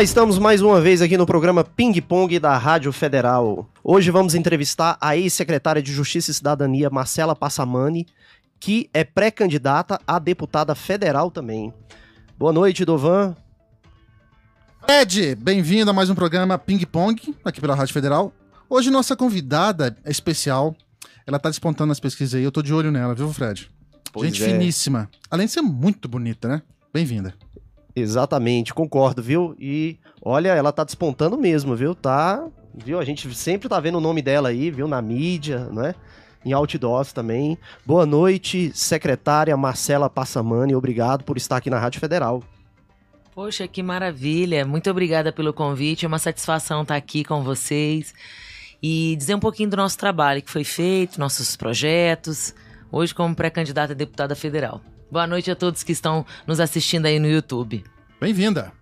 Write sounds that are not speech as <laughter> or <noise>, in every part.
Olá, estamos mais uma vez aqui no programa Ping Pong da Rádio Federal. Hoje vamos entrevistar a ex-secretária de Justiça e Cidadania, Marcela Passamani, que é pré-candidata a deputada federal também. Boa noite, Dovan. Ed, bem-vindo a mais um programa Ping Pong, aqui pela Rádio Federal. Hoje nossa convidada é especial. Ela tá despontando nas pesquisas aí, eu tô de olho nela, viu, Fred? Pois Gente é. finíssima. Além de ser muito bonita, né? Bem-vinda. Exatamente, concordo, viu? E olha, ela tá despontando mesmo, viu? Tá, viu? A gente sempre tá vendo o nome dela aí, viu? Na mídia, né? Em outdoors também. Boa noite, secretária Marcela Passamani. Obrigado por estar aqui na Rádio Federal. Poxa, que maravilha! Muito obrigada pelo convite. É uma satisfação estar aqui com vocês e dizer um pouquinho do nosso trabalho que foi feito, nossos projetos, hoje como pré-candidata a deputada federal. Boa noite a todos que estão nos assistindo aí no YouTube. Bem-vinda.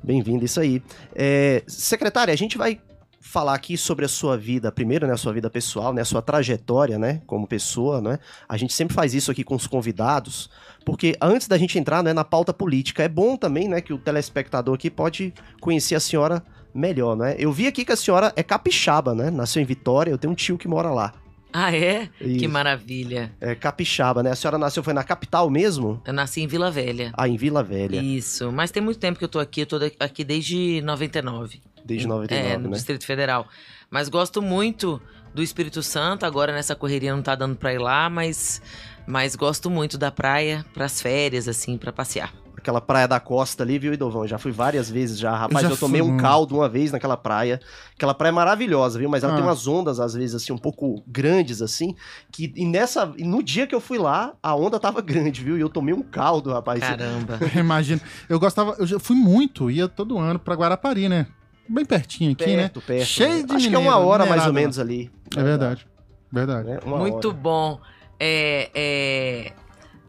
Bem-vindo, isso aí. É, secretária, a gente vai falar aqui sobre a sua vida, primeiro, né, a sua vida pessoal, né, a sua trajetória, né, como pessoa, né? A gente sempre faz isso aqui com os convidados, porque antes da gente entrar, né, na pauta política, é bom também, né, que o telespectador aqui pode conhecer a senhora melhor, né? Eu vi aqui que a senhora é capixaba, né? Nasceu em Vitória, eu tenho um tio que mora lá. Ah, é? Isso. Que maravilha! É capixaba, né? A senhora nasceu foi na capital mesmo? Eu nasci em Vila Velha. Ah, em Vila Velha, Isso, mas tem muito tempo que eu tô aqui, eu tô aqui desde 99. desde É, 99, no né? Distrito Federal. Mas gosto muito do Espírito Santo. Agora nessa correria não tá dando pra ir lá, mas, mas gosto muito da praia pras férias, assim, pra passear. Aquela praia da costa ali, viu, Idovão? Já fui várias vezes já. Rapaz, já eu, tomei fui um caldo uma vez naquela praia. Aquela praia é maravilhosa, viu? Mas ela Ah. tem umas ondas, às vezes, assim, um pouco grandes, assim. Que, e nessa. e no dia que eu fui lá, a onda tava <laughs> grande, viu? E eu tomei um caldo, rapaz. Caramba. <laughs> Imagina. Eu gostava, eu já fui muito, ia todo ano pra Guarapari, né? Bem pertinho aqui, perto, né? perto. Cheio né? de Acho que é uma mineiro, hora mais ou menos ali. É verdade. Verdade. Né? Uma muito hora. bom. É, é...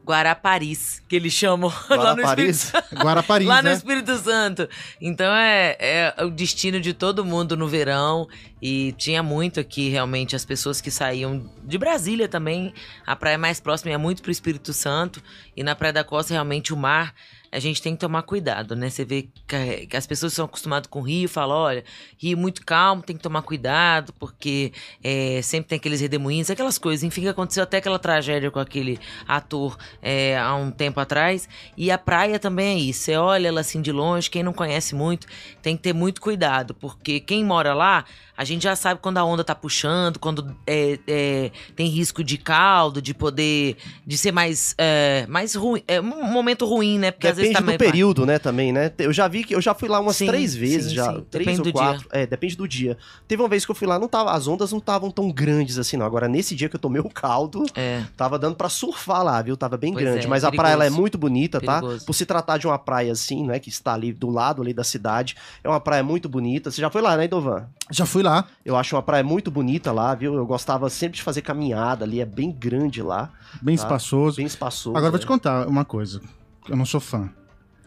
Guaraparis, que eles chamam <laughs> lá no Guaraparis? Espírito Guarapari, <laughs> Lá no né? Espírito Santo. Então é, é o destino de todo mundo no verão. E tinha muito aqui, realmente, as pessoas que saíam de Brasília também. A praia mais próxima é muito pro Espírito Santo. E na Praia da Costa, realmente, o mar. A gente tem que tomar cuidado, né? Você vê que, as pessoas são acostumadas com rio, falam, olha, rio muito calmo, tem que tomar cuidado, porque é, sempre tem aqueles redemoinhos, aquelas coisas. Enfim, aconteceu até aquela tragédia com aquele ator é, há um tempo atrás. E a praia também é isso. Você olha ela assim de longe, quem não conhece muito, tem que ter muito cuidado, porque quem mora lá, a gente já sabe quando a onda tá puxando, quando é, é, tem risco de caldo, de poder. de ser mais. É, mais ruim. É um momento ruim, né? Porque às vezes Depende tá do mais- período, né, também, né? Eu já vi que eu já fui lá umas Sim, três vezes sim, já, sim. três Depende ou quatro. É, depende do dia. Teve uma vez que eu fui lá, não tava, as ondas não estavam tão grandes assim, não. Agora nesse dia que eu tomei o caldo, É. tava dando pra surfar lá, viu? Tava bem Pois grande, é, mas a praia ela é perigoso. muito bonita, tá? Perigoso. Por se tratar de uma praia assim, né, que está ali do lado ali da cidade, é uma praia muito bonita. Você já foi lá, né, Dovan? Já fui lá. Eu acho uma praia muito bonita lá, viu? Eu gostava sempre de fazer caminhada ali, é bem grande lá, Bem Tá. espaçoso. bem espaçoso. Agora eu vou é. te contar uma coisa. Eu não sou fã.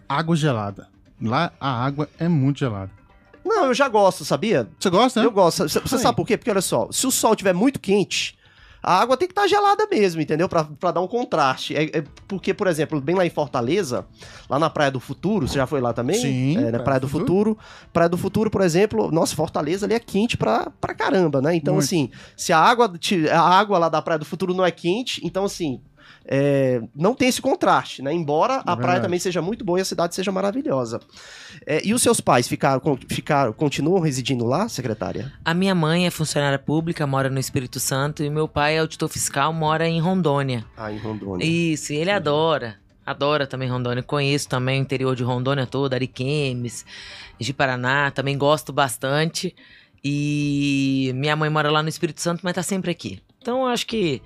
Água gelada. Lá a água é muito gelada. Não, eu já gosto, sabia? Você gosta, né? Eu gosto. Você sabe por quê? Porque olha só, se o sol estiver muito quente, a água tem que estar gelada mesmo, entendeu? Pra, pra dar um contraste. É, é porque, por exemplo, bem lá em Fortaleza, lá na Praia do Futuro, você já foi lá também? Sim, É, na Praia, do Futuro. Praia do Futuro, por exemplo, nossa, Fortaleza ali é quente pra, pra caramba, né? Então, Muito. assim, se a água, a água lá da Praia do Futuro não é quente, então, assim. É, não tem esse contraste, né? Embora a praia também seja muito boa e a cidade seja maravilhosa. É, e os seus pais ficaram, ficaram, continuam residindo lá, secretária? A minha mãe é funcionária pública, mora no Espírito Santo, e meu pai é auditor fiscal, mora em Rondônia. Ah, em Rondônia. Isso, e ele adora. Adora também Rondônia. Conheço também o interior de Rondônia todo, Ariquemes, de Paraná. Também gosto bastante. E minha mãe mora lá no Espírito Santo, mas tá sempre aqui. Então eu acho que,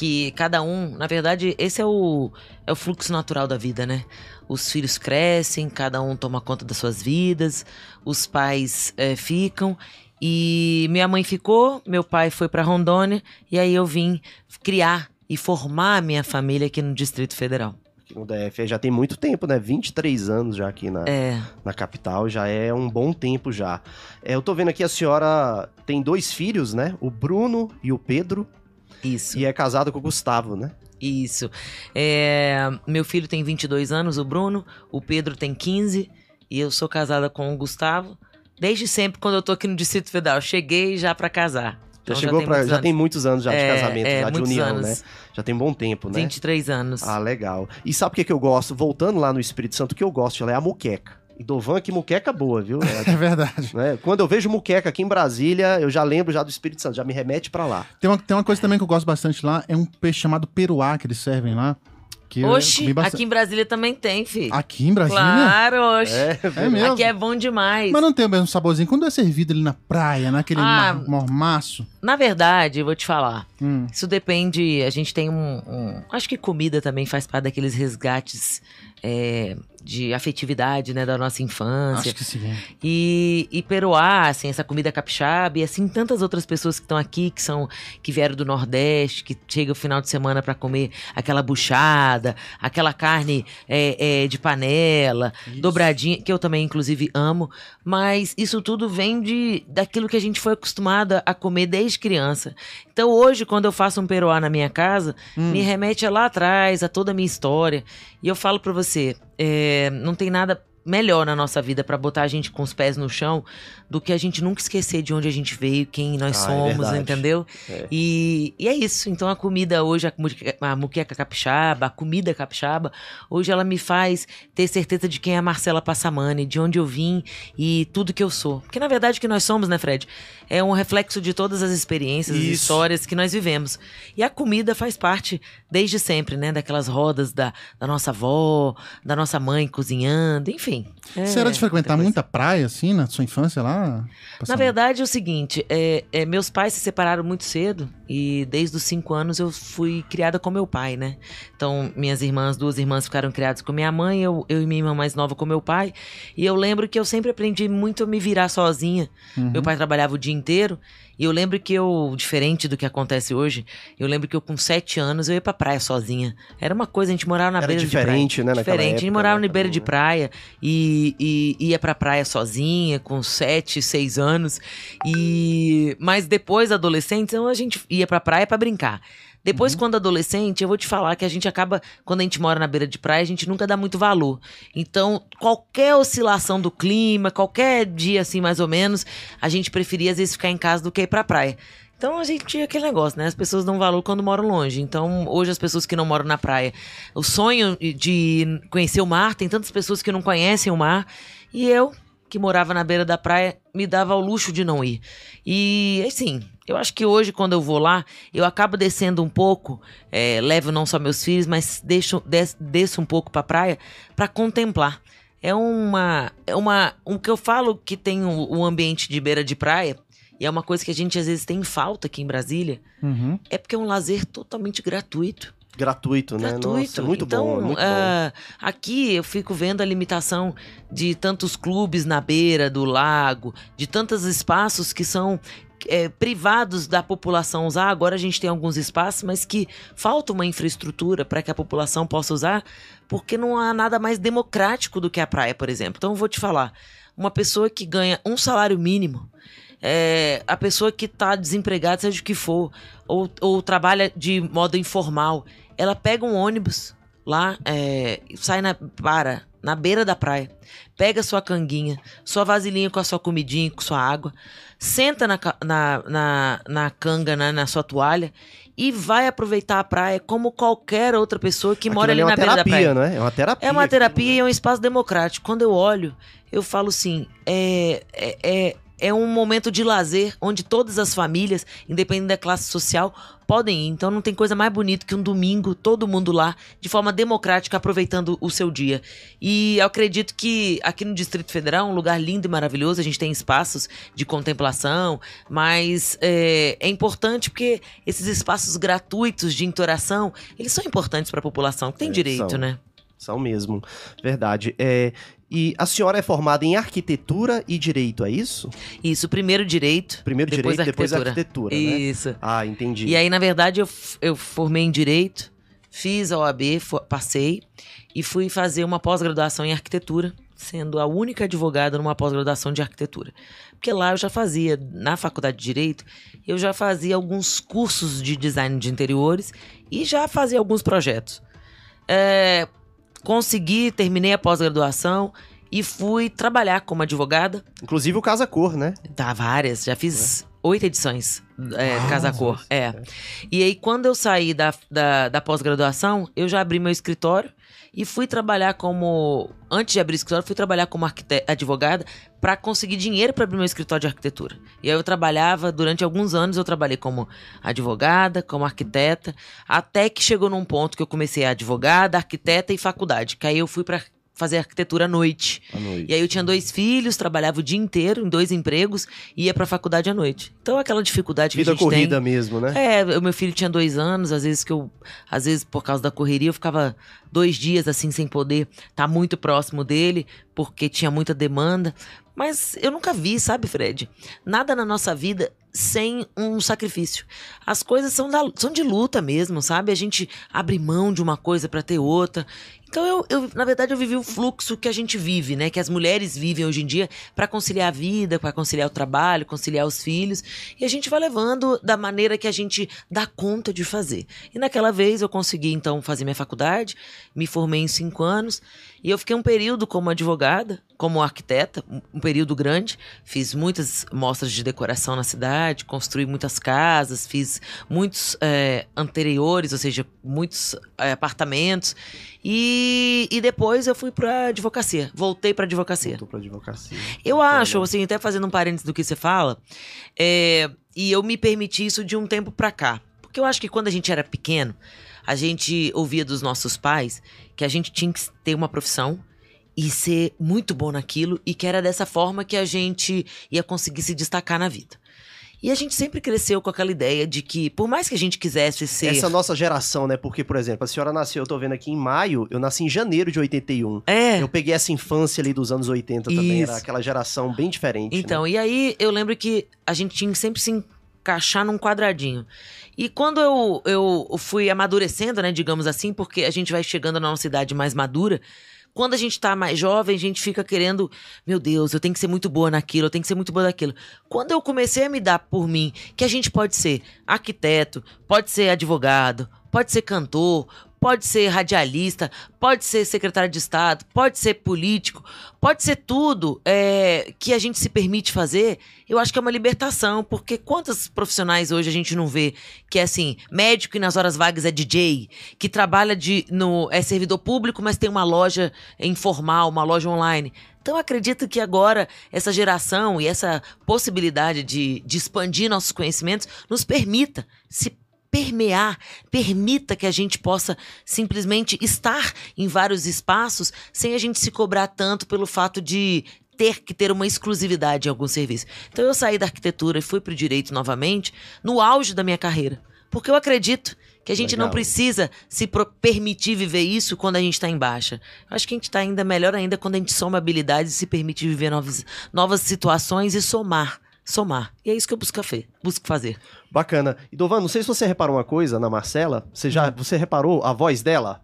que cada um, na verdade, esse é o, é o fluxo natural da vida, né? Os filhos crescem, cada um toma conta das suas vidas, os pais eh, ficam. E minha mãe ficou, meu pai foi para Rondônia, e aí eu vim criar e formar a minha família aqui no Distrito Federal. Aqui no DF já tem muito tempo, né? 23 anos já aqui na, É, na capital, já é um bom tempo já. É, eu tô vendo aqui a senhora tem dois filhos, né? O Bruno e o Pedro, isso. e é casada com o Gustavo, né? Isso. É, meu filho tem 22 anos, o Bruno. O Pedro tem 15. e eu sou casada com o Gustavo. Desde sempre, quando eu tô aqui no Distrito Federal, cheguei já pra casar. Já Então, chegou tem pra. muitos Já anos. tem muitos anos já de É, casamento, é, já de união, anos. né? Já tem um bom tempo, né? 23 anos. Ah, legal. E sabe o que, que eu gosto? Voltando lá no Espírito Santo, o que eu gosto é a muqueca. Dovan, que muqueca boa, viu? <laughs> É verdade. Né? Quando eu vejo muqueca aqui em Brasília, eu já lembro já do Espírito Santo, já me remete pra lá. Tem uma, tem uma coisa também que eu gosto bastante lá, é um peixe chamado peruá que eles servem lá. Que Oxi, aqui em Brasília também tem, filho. Aqui em Brasília? Claro, oxi. É mesmo? Aqui é bom demais. Mas não tem o mesmo saborzinho. Quando é servido ali na praia, naquele Ah. mormaço. Na verdade, eu vou te falar. Hum. Isso depende. A gente tem um, um- Acho que comida também faz parte daqueles resgates é, de afetividade, né? Da nossa infância. Acho que sim. E, e Peruá, assim, essa comida capixaba e assim tantas outras pessoas que estão aqui, que são que vieram do Nordeste, que chegam o final de semana para comer aquela buchada, aquela carne é, é, de panela, dobradinha, que eu também inclusive amo, mas isso tudo vem de daquilo que a gente foi acostumada a comer desde criança. Então hoje, quando eu faço um peruá na minha casa, Hum. me remete a lá atrás, a toda a minha história. E eu falo pra você, é, não tem nada melhor na nossa vida pra botar a gente com os pés no chão do que a gente nunca esquecer de onde a gente veio, quem nós Ah, é somos, verdade. entendeu? É. E, e é isso. Então a comida hoje, a, a muqueca capixaba, a comida capixaba, hoje ela me faz ter certeza de quem é a Marcela Passamani, de onde eu vim e tudo que eu sou. Porque na verdade o que nós somos, né, Fred? É um reflexo de todas as experiências, as Isso. histórias que nós vivemos. E a comida faz parte desde sempre, né? Daquelas rodas da, da nossa avó, da nossa mãe cozinhando, enfim. Você É, era de frequentar depois- muita praia, assim, na sua infância lá? na verdade é o seguinte, é, é, meus pais se separaram muito cedo e desde os cinco anos eu fui criada com meu pai, né? Então minhas irmãs, duas irmãs ficaram criadas com minha mãe, eu, eu e minha irmã mais nova com meu pai. E eu lembro que eu sempre aprendi muito a me virar sozinha. Uhum. Meu pai trabalhava o dia inteiro e eu lembro que eu, diferente do que acontece hoje, eu lembro que eu com sete anos eu ia pra praia sozinha. Era uma coisa, a gente morava na Era beira de praia. diferente, né, Diferente, a gente época, morava né, na beira de né? praia e, e ia pra praia sozinha, com sete, seis anos. E Mas depois, adolescente, então a gente ia pra praia pra brincar. Depois, quando adolescente, eu vou te falar que a gente acaba, quando a gente mora na beira de praia, a gente nunca dá muito valor. Então, qualquer oscilação do clima, qualquer dia assim, mais ou menos, a gente preferia às vezes ficar em casa do que ir pra praia. Então a gente tinha aquele negócio, né? As pessoas dão valor quando moram longe. Então, hoje as pessoas que não moram na praia, o sonho de conhecer o mar, tem tantas pessoas que não conhecem o mar. E eu, que morava na beira da praia, me dava ao luxo de não ir. E assim, eu acho que hoje, quando eu vou lá, eu acabo descendo um pouco, é, levo não só meus filhos, mas deixo, des- desço um pouco pra praia pra contemplar. É uma. É uma. Um que eu falo que tem um, um ambiente de beira de praia, e é uma coisa que a gente às vezes tem falta aqui em Brasília, Uhum. é porque é um lazer totalmente gratuito. Gratuito, né? Gratuito. Nossa, muito então, bom, muito bom. ah, aqui eu fico vendo a limitação de tantos clubes na beira do lago, de tantos espaços que são é, privados da população usar. Agora a gente tem alguns espaços, mas que falta uma infraestrutura para que a população possa usar, porque não há nada mais democrático do que a praia, por exemplo. Então eu vou te falar, uma pessoa que ganha um salário mínimo, é, a pessoa que está desempregada, seja o que for, ou, ou trabalha de modo informal, ela pega um ônibus lá, é, sai na, para na beira da praia, pega sua canguinha, sua vasilhinha com a sua comidinha, com sua água, senta na, na, na, na canga, né, na sua toalha e vai aproveitar a praia como qualquer outra pessoa que mora ali Aquilo na é beira da praia. terapia, né? É uma terapia. É uma aquilo, terapia né? e é um espaço democrático. Quando eu olho, eu falo assim: é, é, é, é um momento de lazer onde todas as famílias, independente da classe social, podem ir. Então não tem coisa mais bonita que um domingo, todo mundo lá, de forma democrática, aproveitando o seu dia. E eu acredito que aqui no Distrito Federal é um lugar lindo e maravilhoso, a gente tem espaços de contemplação, mas é, é importante porque esses espaços gratuitos de interação, eles são importantes para a população, que tem É, direito, são. né? São mesmo. Verdade. É, e a senhora é formada em arquitetura e direito, é isso? Isso, primeiro direito. Primeiro Depois direito, depois arquitetura. né? Isso. Ah, entendi. E aí, na verdade, eu, eu formei em direito, fiz a OAB, passei e fui fazer uma pós-graduação em arquitetura, sendo a única advogada numa pós-graduação de arquitetura. Porque lá eu já fazia, na faculdade de direito, eu já fazia alguns cursos de design de interiores e já fazia alguns projetos. É, consegui, terminei a pós-graduação e fui trabalhar como advogada. Inclusive o Casa Cor, né? Tá, várias. Já fiz oito edições é, Ah, Casa Cor. É. E aí, quando eu saí da, da, da pós-graduação, eu já abri meu escritório e fui trabalhar como. Antes de abrir escritório, fui trabalhar como advogada para conseguir dinheiro para abrir meu escritório de arquitetura. E aí eu trabalhava, durante alguns anos, eu trabalhei como advogada, como arquiteta, até que chegou num ponto que eu comecei a advogada, arquiteta e faculdade. Que aí eu fui para fazer arquitetura à noite. À noite. E aí eu tinha dois filhos, trabalhava o dia inteiro em dois empregos e ia pra faculdade à noite. Então aquela dificuldade que Vida a gente corrida tem. mesmo, né? É, o meu filho tinha dois anos, às vezes que eu. Às vezes, por causa da correria, eu ficava dois dias assim sem poder estar muito próximo dele, porque tinha muita demanda. Mas eu nunca vi, sabe, Fred? Nada na nossa vida sem um sacrifício. As coisas são, da- são de luta mesmo, sabe? A gente abre mão de uma coisa pra ter outra. Então, eu, eu, na verdade, eu vivi o fluxo que a gente vive, né? Que as mulheres vivem hoje em dia pra conciliar a vida, pra conciliar o trabalho, conciliar os filhos. E a gente vai levando da maneira que a gente dá conta de fazer. E naquela vez eu consegui, então, fazer minha faculdade, me formei em cinco anos. E eu fiquei um período como advogada, como arquiteta, um- período grande. Fiz muitas mostras de decoração na cidade, construí muitas casas, fiz muitos eh, anteriores, ou seja, muitos eh, apartamentos. E, e depois eu fui pra advocacia, voltei pra advocacia. Voltou pra advocacia. Eu acho, assim, até fazendo um parênteses do que você fala, é, e eu me permiti isso de um tempo pra cá. Porque eu acho que quando a gente era pequeno, a gente ouvia dos nossos pais que a gente tinha que ter uma profissão e ser muito bom naquilo e que era dessa forma que a gente ia conseguir se destacar na vida. E a gente sempre cresceu com aquela ideia de que, por mais que a gente quisesse ser. Essa nossa geração, né? Porque, por exemplo, a senhora nasceu, eu tô vendo aqui em maio, eu nasci em janeiro de 81. É. Eu peguei essa infância ali dos anos 80 também, Isso. era aquela geração bem diferente. Então, né? e aí eu lembro que a gente tinha que sempre se encaixar num quadradinho. E quando eu, eu fui amadurecendo, né, digamos assim, porque a gente vai chegando na nossa idade mais madura, quando a gente tá mais jovem, a gente fica querendo, meu Deus, eu tenho que ser muito boa naquilo, eu tenho que ser muito boa naquilo. Quando eu comecei a me dar por mim que a gente pode ser arquiteto, pode ser advogado, pode ser cantor, pode ser radialista, pode ser secretário de Estado, pode ser político, pode ser tudo é, que a gente se permite fazer, eu acho que é uma libertação, porque quantos profissionais hoje a gente não vê que é assim, médico e nas horas vagas é DJ, que trabalha de, no, é servidor público, mas tem uma loja informal, uma loja online. Então acredito que agora essa geração e essa possibilidade de, de expandir nossos conhecimentos nos permita se permear, permita que a gente possa simplesmente estar em vários espaços sem a gente se cobrar tanto pelo fato de ter que ter uma exclusividade em algum serviço. Então eu saí da arquitetura e fui para o direito novamente no auge da minha carreira, porque eu acredito que a gente não Legal. precisa se permitir viver isso quando a gente está em baixa. Eu acho que a gente está ainda melhor ainda quando a gente soma habilidades e se permite viver novas, novas situações e somar. Somar. E é isso que eu busco, fe- busco fazer. Bacana. E Dovan, não sei se você reparou uma coisa na Marcela. Você Hum. já você reparou a voz dela?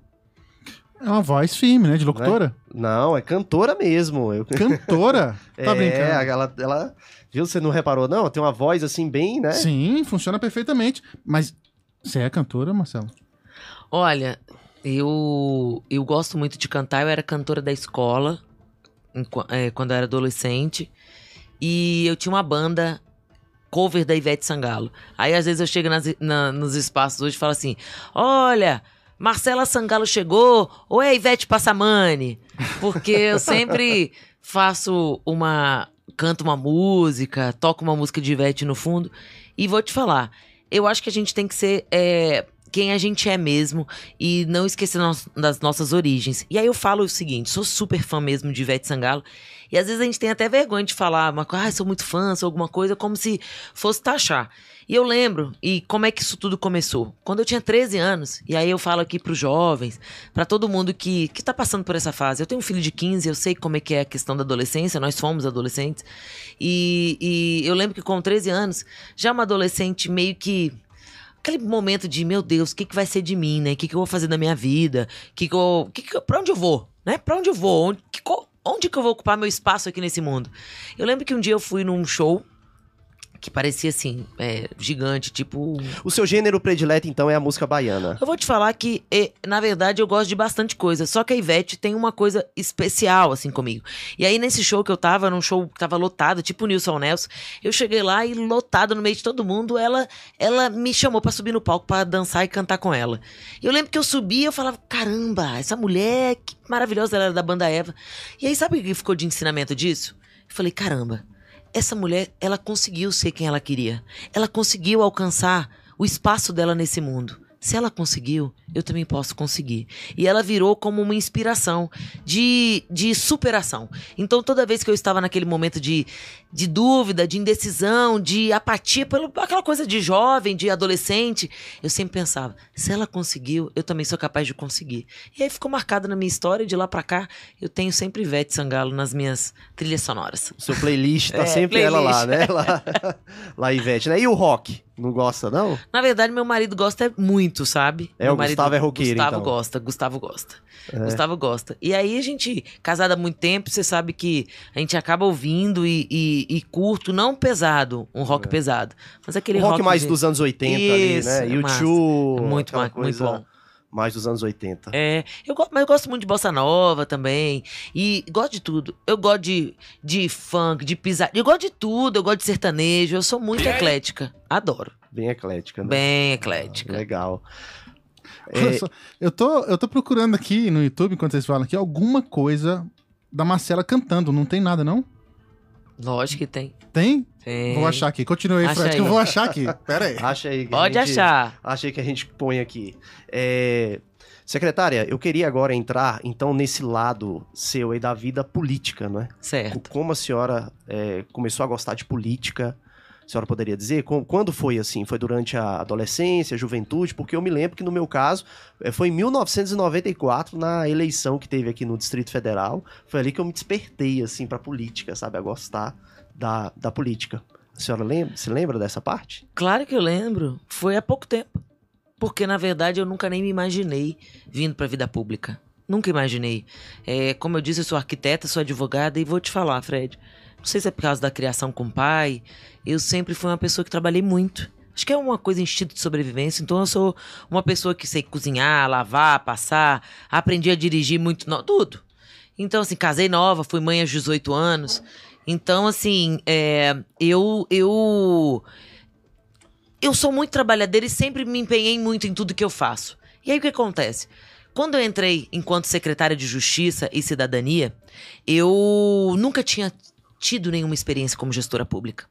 É uma voz firme, né? De locutora. Não, é cantora mesmo. Eu... <laughs> Cantora? Tá é, brincando. ela, ela. Viu? Você não reparou, não? Tem uma voz assim, bem, né? Sim, funciona perfeitamente. Mas você é cantora, Marcelo? Olha, eu, eu gosto muito de cantar. Eu era cantora da escola é, quando eu era adolescente. E eu tinha uma banda cover da Ivete Sangalo. Aí às vezes eu chego nas- na- nos espaços hoje e falo assim: Olha, Marcela Sangalo chegou, ou é Ivete Passamani? Porque eu sempre <laughs> faço uma. canto uma música, toco uma música de Ivete no fundo. E vou te falar, eu acho que a gente tem que ser. é, quem a gente é mesmo e não esquecer das nossas origens. E aí eu falo o seguinte, sou super fã mesmo de Ivete Sangalo, e às vezes a gente tem até vergonha de falar coisa, ah, sou muito fã, sou alguma coisa, como se fosse taxar. E eu lembro, e como é que isso tudo começou? Quando eu tinha 13 anos, e aí eu falo aqui pros jovens, pra todo mundo que, que tá passando por essa fase. Eu tenho um filho de 15, eu sei como é que é a questão da adolescência, nós fomos adolescentes. E, e eu lembro que com 13 anos, já uma adolescente meio que aquele momento de, meu Deus, o que, que vai ser de mim, né? O que, que eu vou fazer da minha vida? Que que eu, que que pra onde eu vou? Né? Pra onde eu vou? Onde que, onde que eu vou ocupar meu espaço aqui nesse mundo? Eu lembro que um dia eu fui num show que parecia assim, é, gigante, tipo. O seu gênero predileto, então, é a música baiana. Eu vou te falar que, é, na verdade, eu gosto de bastante coisa. Só que a Ivete tem uma coisa especial, assim, comigo. E aí, nesse show que eu tava, num show que tava lotado, tipo o Nilson Nelson, eu cheguei lá e lotado no meio de todo mundo, ela, ela me chamou pra subir no palco pra dançar e cantar com ela. E eu lembro que eu subi e eu falava, caramba, essa mulher, que maravilhosa ela era da banda Eva. E aí, sabe o que ficou de ensinamento disso? Eu falei, caramba essa mulher, ela conseguiu ser quem ela queria. Ela conseguiu alcançar o espaço dela nesse mundo. Se ela conseguiu, eu também posso conseguir. E ela virou como uma inspiração de, de superação. Então, toda vez que eu estava naquele momento de, de dúvida, de indecisão, de apatia, pelo, aquela coisa de jovem, de adolescente, eu sempre pensava: se ela conseguiu, eu também sou capaz de conseguir. E aí ficou marcado na minha história, de lá para cá, eu tenho sempre Ivete Sangalo nas minhas trilhas sonoras. Seu playlist tá é, sempre playlist. ela lá, né? Lá, <laughs> lá, Ivete, né? E o rock? Não gosta, não? Na verdade, meu marido gosta muito, sabe? É, meu o marido, Gustavo é roqueiro, Gustavo então. gosta, Gustavo gosta. É. Gustavo gosta. E aí, a gente, casada há muito tempo, você sabe que a gente acaba ouvindo e, e, e curto, não pesado, um rock é. pesado. Mas aquele um rock... rock mais de... dos anos 80 Isso, ali, né? É YouTube, muito, coisa... muito bom mais dos anos 80. É, eu, mas eu gosto muito de bossa nova também. E gosto de tudo. Eu gosto de, de funk, de pisar. Eu gosto de tudo. Eu gosto de sertanejo. Eu sou muito eclética. Adoro. Bem eclética, né? Bem eclética. Ah, legal. <laughs> É... Eu, tô, eu tô procurando aqui no YouTube, enquanto vocês falam aqui, alguma coisa da Marcela cantando. Não tem nada, não? Lógico que tem. Tem? Tem. Vou achar aqui. Continue aí, Fred, que eu vou achar aqui. Pera aí. <laughs> Acha aí. Pode gente, achar. Achei que a gente põe aqui. É... Secretária, eu queria agora entrar, então, nesse lado seu aí da vida política, não é? Certo. Como a senhora é, começou a gostar de política? A senhora poderia dizer? Quando foi assim? Foi durante a adolescência, a juventude? Porque eu me lembro que no meu caso é, foi em 1994, na eleição que teve aqui no Distrito Federal. Foi ali que eu me despertei, assim, pra política, sabe? A gostar da, da política. A senhora lembra, se lembra dessa parte? Claro que eu lembro. Foi há pouco tempo. Porque, na verdade, eu nunca nem me imaginei vindo para a vida pública. Nunca imaginei. É, como eu disse, eu sou arquiteta, sou advogada e vou te falar, Fred. Não sei se é por causa da criação com o pai. Eu sempre fui uma pessoa que trabalhei muito. Acho que é uma coisa instinto de sobrevivência. Então eu sou uma pessoa que sei cozinhar, lavar, passar, aprendi a dirigir muito, não, tudo. Então, assim, casei nova, fui mãe aos 18 anos. Então, assim, é, eu, eu eu sou muito trabalhadeira e sempre me empenhei muito em tudo que eu faço. E aí o que acontece? Quando eu entrei enquanto secretária de Justiça e Cidadania, eu nunca tinha tido nenhuma experiência como gestora pública.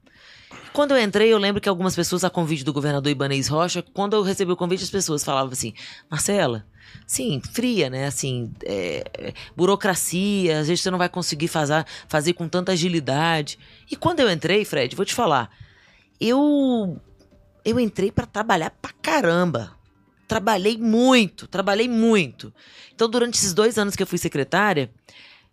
Quando eu entrei, eu lembro que algumas pessoas, a convite do governador Ibanez Rocha, quando eu recebi o convite, as pessoas falavam assim: Marcela, sim, fria, né? Assim, é, burocracia, às vezes você não vai conseguir fazer, fazer com tanta agilidade. E quando eu entrei, Fred, vou te falar, eu eu entrei para trabalhar pra caramba. Trabalhei muito, trabalhei muito. Então, durante esses dois anos que eu fui secretária,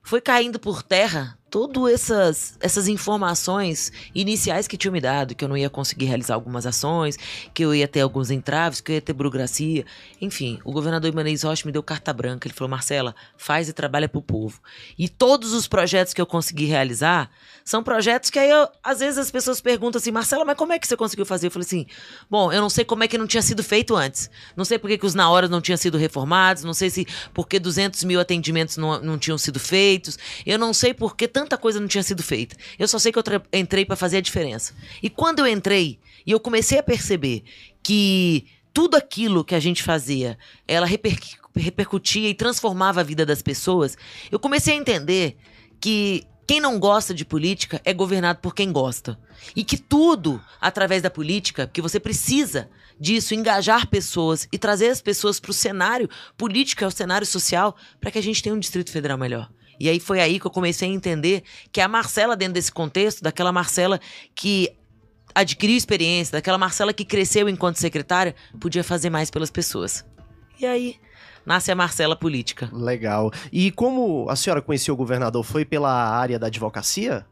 foi caindo por terra todas essas, essas informações iniciais que tinham me dado, que eu não ia conseguir realizar algumas ações, que eu ia ter alguns entraves, que eu ia ter burocracia. Enfim, o governador Ibanez Rocha me deu carta branca. Ele falou: Marcela, faz e trabalha para o povo. E todos os projetos que eu consegui realizar são projetos que aí, eu, às vezes, as pessoas perguntam assim: Marcela, mas como é que você conseguiu fazer? Eu falei assim: bom, eu não sei como é que não tinha sido feito antes. Não sei por que, os na hora não tinham sido reformados, não sei se porque 200 mil atendimentos não, não tinham sido feitos, eu não sei por que tanta coisa não tinha sido feita. Eu só sei que eu entrei para fazer a diferença. E quando eu entrei e eu comecei a perceber que tudo aquilo que a gente fazia, ela reper repercutia e transformava a vida das pessoas, eu comecei a entender que quem não gosta de política é governado por quem gosta. E que tudo, através da política, que você precisa disso, engajar pessoas e trazer as pessoas para o cenário político, ao cenário social, para que a gente tenha um Distrito Federal melhor. E aí foi aí que eu comecei a entender que a Marcela, dentro desse contexto, daquela Marcela que adquiriu experiência, daquela Marcela que cresceu enquanto secretária, podia fazer mais pelas pessoas. E aí nasce a Marcela política. Legal. E como a senhora conheceu o governador? Foi pela área da advocacia?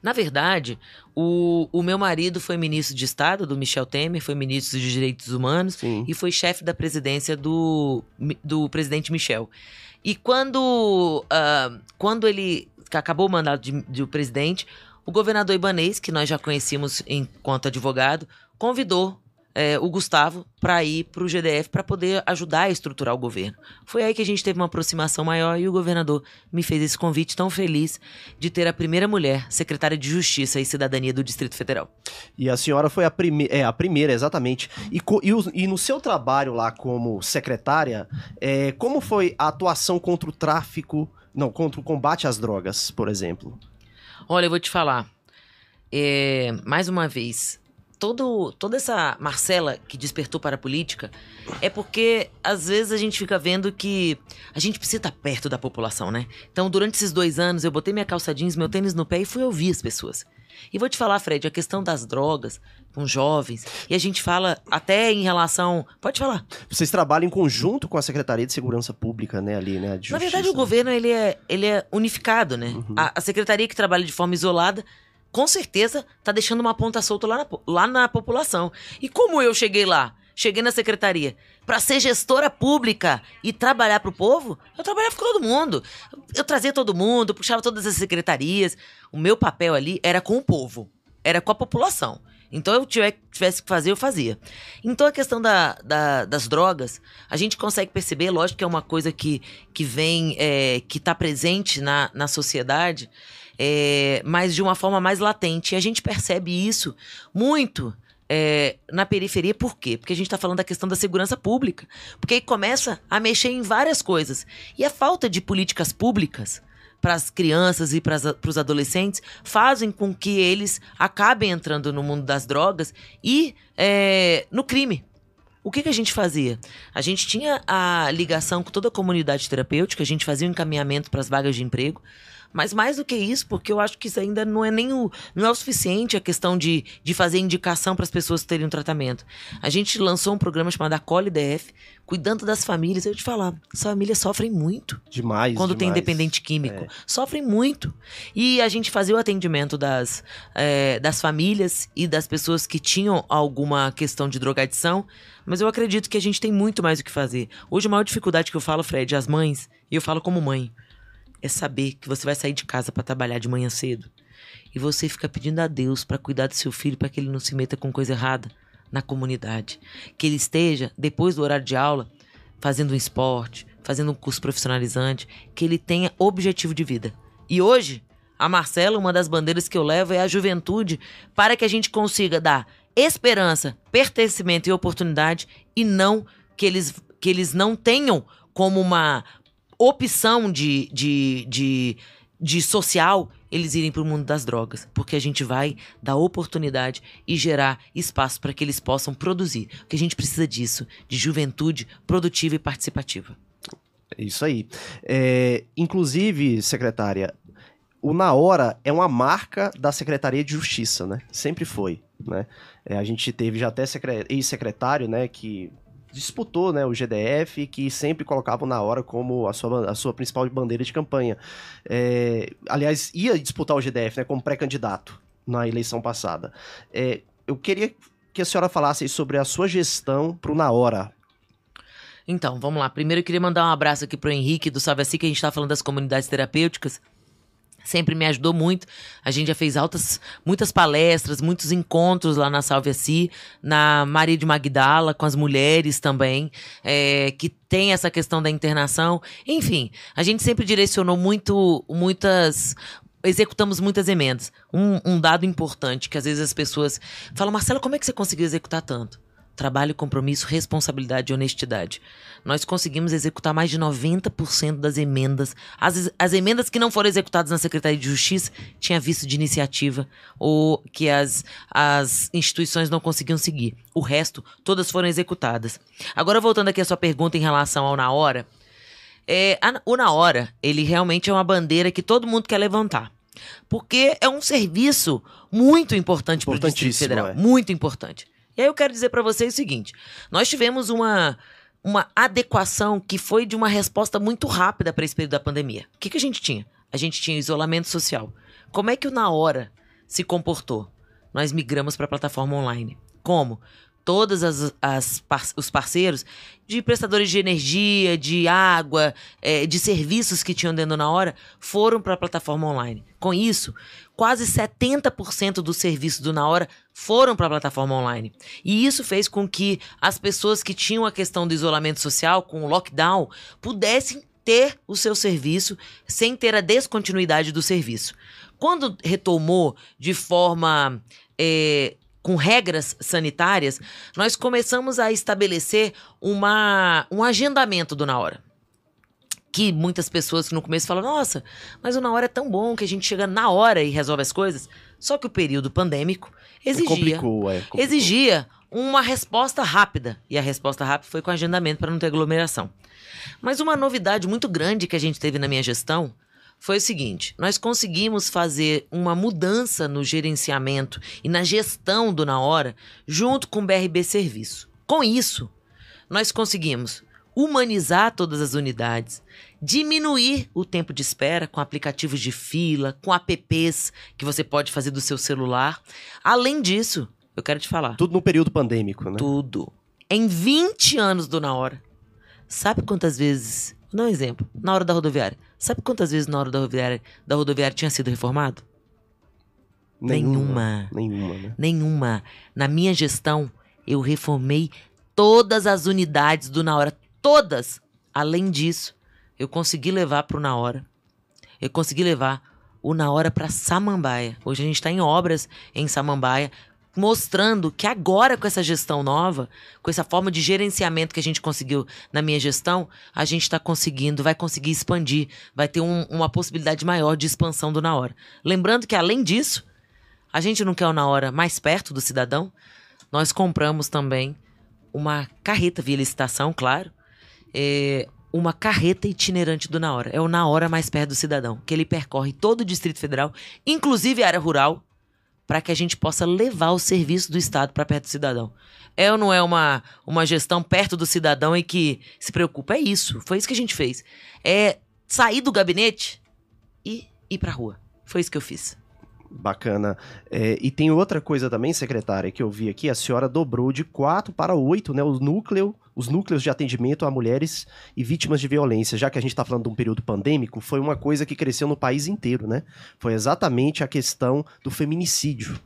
Na verdade, o, o meu marido foi ministro de Estado do Michel Temer, foi ministro dos Direitos Humanos Sim. e foi chefe da presidência do, do presidente Michel. E quando, uh, quando ele acabou o mandato de, de presidente, o governador Ibanês, que nós já conhecíamos enquanto advogado, convidou é, o Gustavo para ir para o GDF para poder ajudar a estruturar o governo. Foi aí que a gente teve uma aproximação maior e o governador me fez esse convite tão feliz de ter a primeira mulher secretária de Justiça e Cidadania do Distrito Federal. E a senhora foi a, prime é, a primeira, exatamente. E, e, e, no seu trabalho lá como secretária, é, como foi a atuação contra o tráfico, não, contra o combate às drogas, por exemplo? Olha, eu vou te falar. É, mais uma vez, todo, toda essa Marcela que despertou para a política é porque às vezes a gente fica vendo que a gente precisa estar perto da população, né? Então, durante esses dois anos, eu botei minha calça jeans, meu tênis no pé e fui ouvir as pessoas. E vou te falar, Fred, a questão das drogas com jovens, e a gente fala até em relação. Pode falar. Vocês trabalham em conjunto com a Secretaria de Segurança Pública, né, ali, né? Na verdade, o governo ele é, ele é unificado, né? Uhum. A, a secretaria que trabalha de forma isolada com certeza tá deixando uma ponta solta lá na, lá na população. E como eu cheguei lá? Cheguei na secretaria para ser gestora pública e trabalhar para o povo, eu trabalhava com todo mundo. Eu trazia todo mundo, puxava todas as secretarias. O meu papel ali era com o povo, era com a população. Então, eu tivesse que fazer, eu fazia. Então, a questão da, da, das drogas, a gente consegue perceber, lógico que é uma coisa que, que vem, é, que está presente na, na sociedade, é, mas de uma forma mais latente. E a gente percebe isso muito é, na periferia, por quê? Porque a gente está falando da questão da segurança pública. Porque aí começa a mexer em várias coisas. E a falta de políticas públicas para as crianças e para os adolescentes fazem com que eles acabem entrando no mundo das drogas e é, no crime. O que, que a gente fazia? A gente tinha a ligação com toda a comunidade terapêutica, a gente fazia o um encaminhamento para as vagas de emprego. Mas mais do que isso, porque eu acho que isso ainda não é nem o, não é o suficiente a questão de, de fazer indicação para as pessoas terem um tratamento. A gente lançou um programa chamado Acolhe DF, cuidando das famílias. Eu te falar, as famílias sofrem muito. Demais. Quando demais. tem independente químico. É. Sofrem muito. E a gente fazia o atendimento das, é, das famílias e das pessoas que tinham alguma questão de drogadição. Mas eu acredito que a gente tem muito mais o que fazer. Hoje a maior dificuldade que eu falo, Fred, as mães, e eu falo como mãe é saber que você vai sair de casa para trabalhar de manhã cedo e você fica pedindo a Deus para cuidar do seu filho para que ele não se meta com coisa errada na comunidade, que ele esteja depois do horário de aula fazendo um esporte, fazendo um curso profissionalizante, que ele tenha objetivo de vida. E hoje, a Marcela, uma das bandeiras que eu levo é a juventude para que a gente consiga dar esperança, pertencimento e oportunidade e não que eles que eles não tenham como uma opção de, de, de, de social eles irem para o mundo das drogas, porque a gente vai dar oportunidade e gerar espaço para que eles possam produzir. Porque a gente precisa disso, de juventude produtiva e participativa. Isso aí. É, inclusive, secretária, o Na Hora é uma marca da Secretaria de Justiça, né? Sempre foi, né? É, a gente teve já até ex-secretário, né, que disputou né, o GDF, que sempre colocavam na hora como a sua, a sua principal bandeira de campanha. É, aliás, ia disputar o GDF né, como pré-candidato na eleição passada. É, eu queria que a senhora falasse sobre a sua gestão para o Na Hora. Então, vamos lá. Primeiro eu queria mandar um abraço aqui para o Henrique do Salve Assim, que a gente está falando das comunidades terapêuticas sempre me ajudou muito. A gente já fez altas, muitas palestras, muitos encontros lá na Salve Si, na Maria de Magdala, com as mulheres também, é, que tem essa questão da internação. Enfim, a gente sempre direcionou muito, muitas, executamos muitas emendas. Um, um, dado importante que às vezes as pessoas falam, Marcela, como é que você conseguiu executar tanto? Trabalho, compromisso, responsabilidade e honestidade nós conseguimos executar mais de 90% das emendas. As, as emendas que não foram executadas na Secretaria de Justiça tinha visto de iniciativa ou que as, as instituições não conseguiam seguir. O resto, todas foram executadas. Agora, voltando aqui à sua pergunta em relação ao Na Hora. É, a, o Na Hora, ele realmente é uma bandeira que todo mundo quer levantar. Porque é um serviço muito importante para o Distrito Federal. É. Muito importante. E aí eu quero dizer para vocês o seguinte: nós tivemos uma uma adequação que foi de uma resposta muito rápida para esse período da pandemia. O que, que a gente tinha? A gente tinha isolamento social. Como é que o Na Hora se comportou? Nós migramos para a plataforma online. Como? Todos as, as, os parceiros de prestadores de energia, de água, é, de serviços que tinham dentro na hora, foram para a plataforma online. Com isso, quase 70% do serviço do Na Hora foram para a plataforma online. E isso fez com que as pessoas que tinham a questão do isolamento social, com o lockdown, pudessem ter o seu serviço sem ter a descontinuidade do serviço. Quando retomou de forma. É, com regras sanitárias, nós começamos a estabelecer uma, um agendamento do Na Hora que muitas pessoas no começo falam: nossa, mas o na hora é tão bom que a gente chega na hora e resolve as coisas. Só que o período pandêmico exigia, complicou, é, exigia uma resposta rápida. E a resposta rápida foi com agendamento para não ter aglomeração. Mas uma novidade muito grande que a gente teve na minha gestão foi o seguinte: nós conseguimos fazer uma mudança no gerenciamento e na gestão do Na Hora junto com o BRB Serviço. Com isso, nós conseguimos humanizar todas as unidades, diminuir o tempo de espera com aplicativos de fila, com apps que você pode fazer do seu celular. Além disso, eu quero te falar. Tudo no período pandêmico, né? Tudo. Em 20 anos do Na Hora. Sabe quantas vezes. Vou dar um exemplo. Na hora da rodoviária. Sabe quantas vezes na hora da rodoviária, da rodoviária tinha sido reformado? Nenhuma. Nenhuma. Nenhuma, né? Nenhuma. Na minha gestão, eu reformei todas as unidades do Na Hora todas. Além disso, eu consegui levar para o Na Hora. Eu consegui levar o Na Hora para Samambaia. Hoje a gente está em obras em Samambaia, mostrando que agora com essa gestão nova, com essa forma de gerenciamento que a gente conseguiu na minha gestão, a gente está conseguindo, vai conseguir expandir, vai ter um, uma possibilidade maior de expansão do Na Hora. Lembrando que além disso, a gente não quer o Na Hora mais perto do cidadão, nós compramos também uma carreta via licitação, claro, é, uma carreta itinerante do Na Hora. É o Na Hora mais perto do cidadão, que ele percorre todo o Distrito Federal, inclusive a área rural, para que a gente possa levar o serviço do Estado para perto do cidadão. É ou não é uma, uma gestão perto do cidadão e que se preocupa? É isso. Foi isso que a gente fez. É sair do gabinete e ir para rua. Foi isso que eu fiz. Bacana. É, e tem outra coisa também, secretária, que eu vi aqui, a senhora dobrou de quatro para oito, né, o núcleo, os núcleos de atendimento a mulheres e vítimas de violência. Já que a gente está falando de um período pandêmico, foi uma coisa que cresceu no país inteiro, né? Foi exatamente a questão do feminicídio.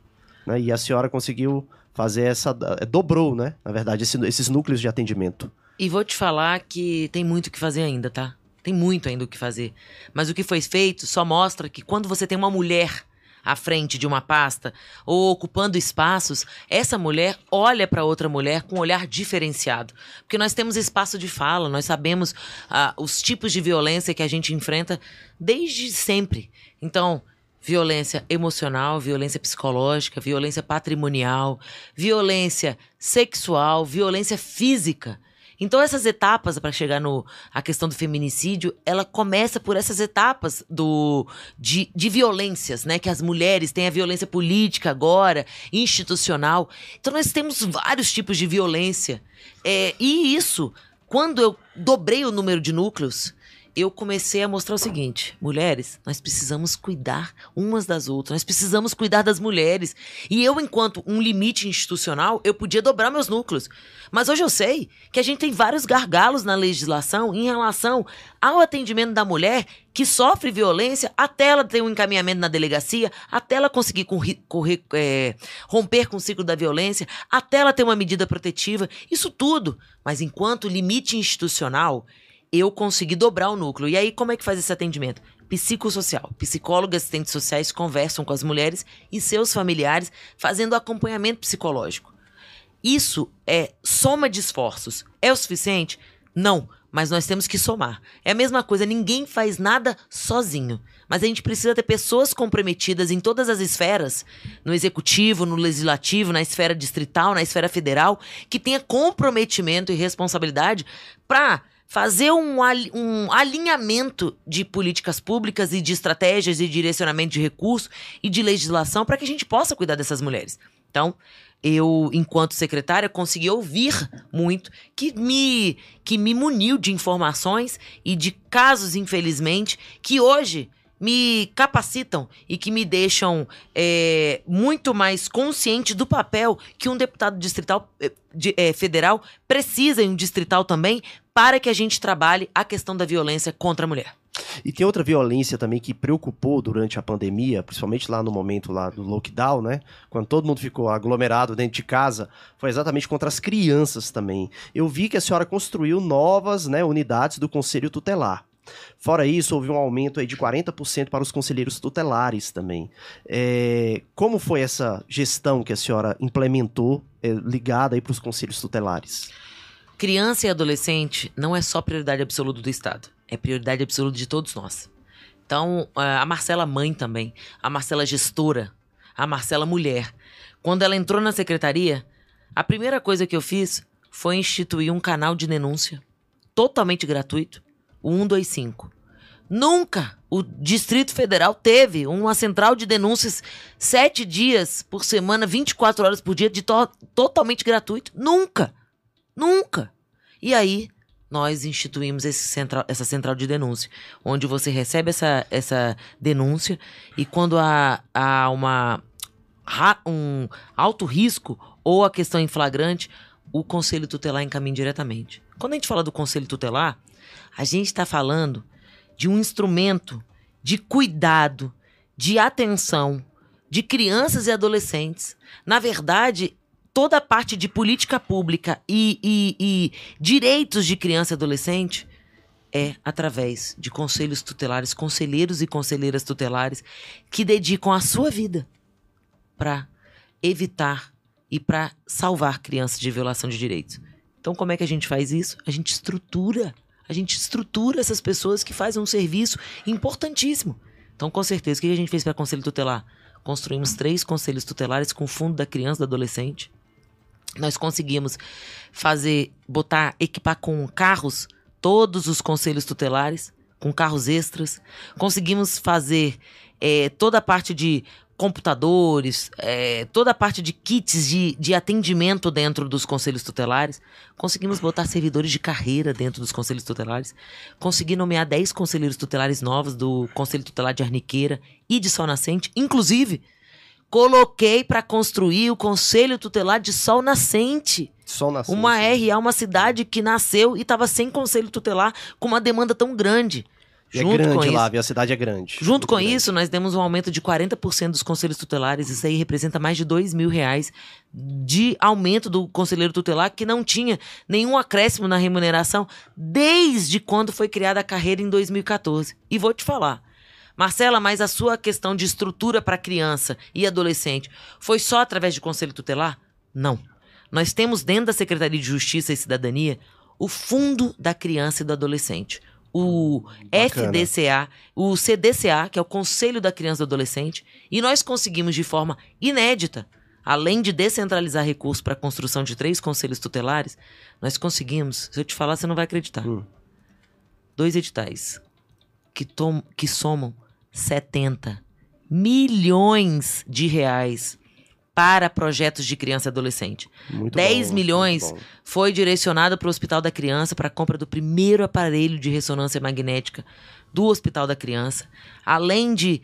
Né? E a senhora conseguiu fazer essa. é, dobrou, né? Na verdade, esse- esses núcleos de atendimento. E vou te falar que tem muito o que fazer ainda, tá? Tem muito ainda o que fazer. Mas o que foi feito só mostra que quando você tem uma mulher à frente de uma pasta ou ocupando espaços, essa mulher olha para outra mulher com um olhar diferenciado. Porque nós temos espaço de fala, nós sabemos ah, os tipos de violência que a gente enfrenta desde sempre. Então, violência emocional, violência psicológica, violência patrimonial, violência sexual, violência física. Então essas etapas para chegar no a questão do feminicídio, ela começa por essas etapas do de, de violências, né? Que as mulheres têm a violência política agora, institucional. Então nós temos vários tipos de violência. É, e isso, quando eu dobrei o número de núcleos, eu comecei a mostrar o seguinte: mulheres, nós precisamos cuidar umas das outras, nós precisamos cuidar das mulheres. E eu, enquanto um limite institucional, eu podia dobrar meus núcleos. Mas hoje eu sei que a gente tem vários gargalos na legislação em relação ao atendimento da mulher que sofre violência até ela ter um encaminhamento na delegacia, até ela conseguir é, romper com o ciclo da violência, até ela ter uma medida protetiva, isso tudo. Mas enquanto limite institucional, eu consegui dobrar o núcleo. E aí, como é que faz esse atendimento? Psicossocial. Psicólogos e assistentes sociais conversam com as mulheres e seus familiares, fazendo acompanhamento psicológico. Isso é soma de esforços. É o suficiente? Não, mas nós temos que somar. É a mesma coisa, ninguém faz nada sozinho. Mas a gente precisa ter pessoas comprometidas em todas as esferas, no executivo, no legislativo, na esfera distrital, na esfera federal, que tenha comprometimento e responsabilidade para fazer um, um alinhamento de políticas públicas e de estratégias e direcionamento de recursos e de legislação para que a gente possa cuidar dessas mulheres. Então, eu, enquanto secretária, consegui ouvir muito, que me, que me muniu de informações e de casos, infelizmente, que hoje me capacitam e que me deixam é, muito mais consciente do papel que um deputado distrital, eh, de- eh, federal precisa, e um distrital também, para que a gente trabalhe a questão da violência contra a mulher. E tem outra violência também que preocupou durante a pandemia, principalmente lá no momento lá do lockdown, né? Quando todo mundo ficou aglomerado dentro de casa, foi exatamente contra as crianças também. Eu vi que a senhora construiu novas né, unidades do Conselho Tutelar. Fora isso, houve um aumento aí de 40% para os conselheiros tutelares também. É, como foi essa gestão que a senhora implementou é, ligada aí para os conselhos tutelares? Criança e adolescente não é só prioridade absoluta do Estado, é prioridade absoluta de todos nós. Então, a Marcela mãe também, a Marcela gestora, a Marcela mulher. Quando ela entrou na secretaria, a primeira coisa que eu fiz foi instituir um canal de denúncia totalmente gratuito, o 125. Nunca o Distrito Federal teve uma central de denúncias sete dias por semana, 24 horas por dia, de to totalmente gratuito. Nunca! Nunca. E aí, nós instituímos central, essa central de denúncia, onde você recebe essa, essa denúncia e quando há, há uma, um alto risco ou a questão em flagrante, o conselho tutelar encaminha diretamente. Quando a gente fala do conselho tutelar, a gente está falando de um instrumento de cuidado, de atenção de crianças e adolescentes. Na verdade, toda a parte de política pública e, e, e direitos de criança e adolescente é através de conselhos tutelares, conselheiros e conselheiras tutelares que dedicam a sua vida para evitar e para salvar crianças de violação de direitos. Então, como é que a gente faz isso? A gente estrutura. A gente estrutura essas pessoas que fazem um serviço importantíssimo. Então, com certeza, o que a gente fez para conselho tutelar? Construímos três conselhos tutelares com o fundo da criança e do adolescente nós conseguimos fazer, botar, equipar com carros todos os conselhos tutelares, com carros extras. Conseguimos fazer é, toda a parte de computadores, é, toda a parte de kits de, de atendimento dentro dos conselhos tutelares. Conseguimos botar servidores de carreira dentro dos conselhos tutelares. Consegui nomear 10 conselheiros tutelares novos do Conselho Tutelar de Arniqueira e de Sol Nascente. Inclusive, Coloquei para construir o Conselho Tutelar de Sol Nascente. Sol Nascente. Uma RA, uma cidade que nasceu e estava sem Conselho Tutelar, com uma demanda tão grande. É Junto é grande lá, isso, a cidade é grande. Junto com grande. isso, nós demos um aumento de 40% dos conselhos tutelares. Isso aí representa mais de 2 mil reais de aumento do conselheiro tutelar, que não tinha nenhum acréscimo na remuneração desde quando foi criada a carreira em 2014. E vou te falar, Marcela, mas a sua questão de estrutura para criança e adolescente foi só através de conselho tutelar? Não. Nós temos dentro da Secretaria de Justiça e Cidadania o Fundo da Criança e do Adolescente. O Bacana. FDCA, o CDCA, que é o Conselho da Criança e do Adolescente, e nós conseguimos de forma inédita, além de descentralizar recursos para a construção de três conselhos tutelares, nós conseguimos, se eu te falar, você não vai acreditar. Hum. Dois editais que, tom, que somam 70 milhões de reais para projetos de criança e adolescente. Muito 10 bom, milhões foi direcionado para o Hospital da Criança para a compra do primeiro aparelho de ressonância magnética do Hospital da Criança, além de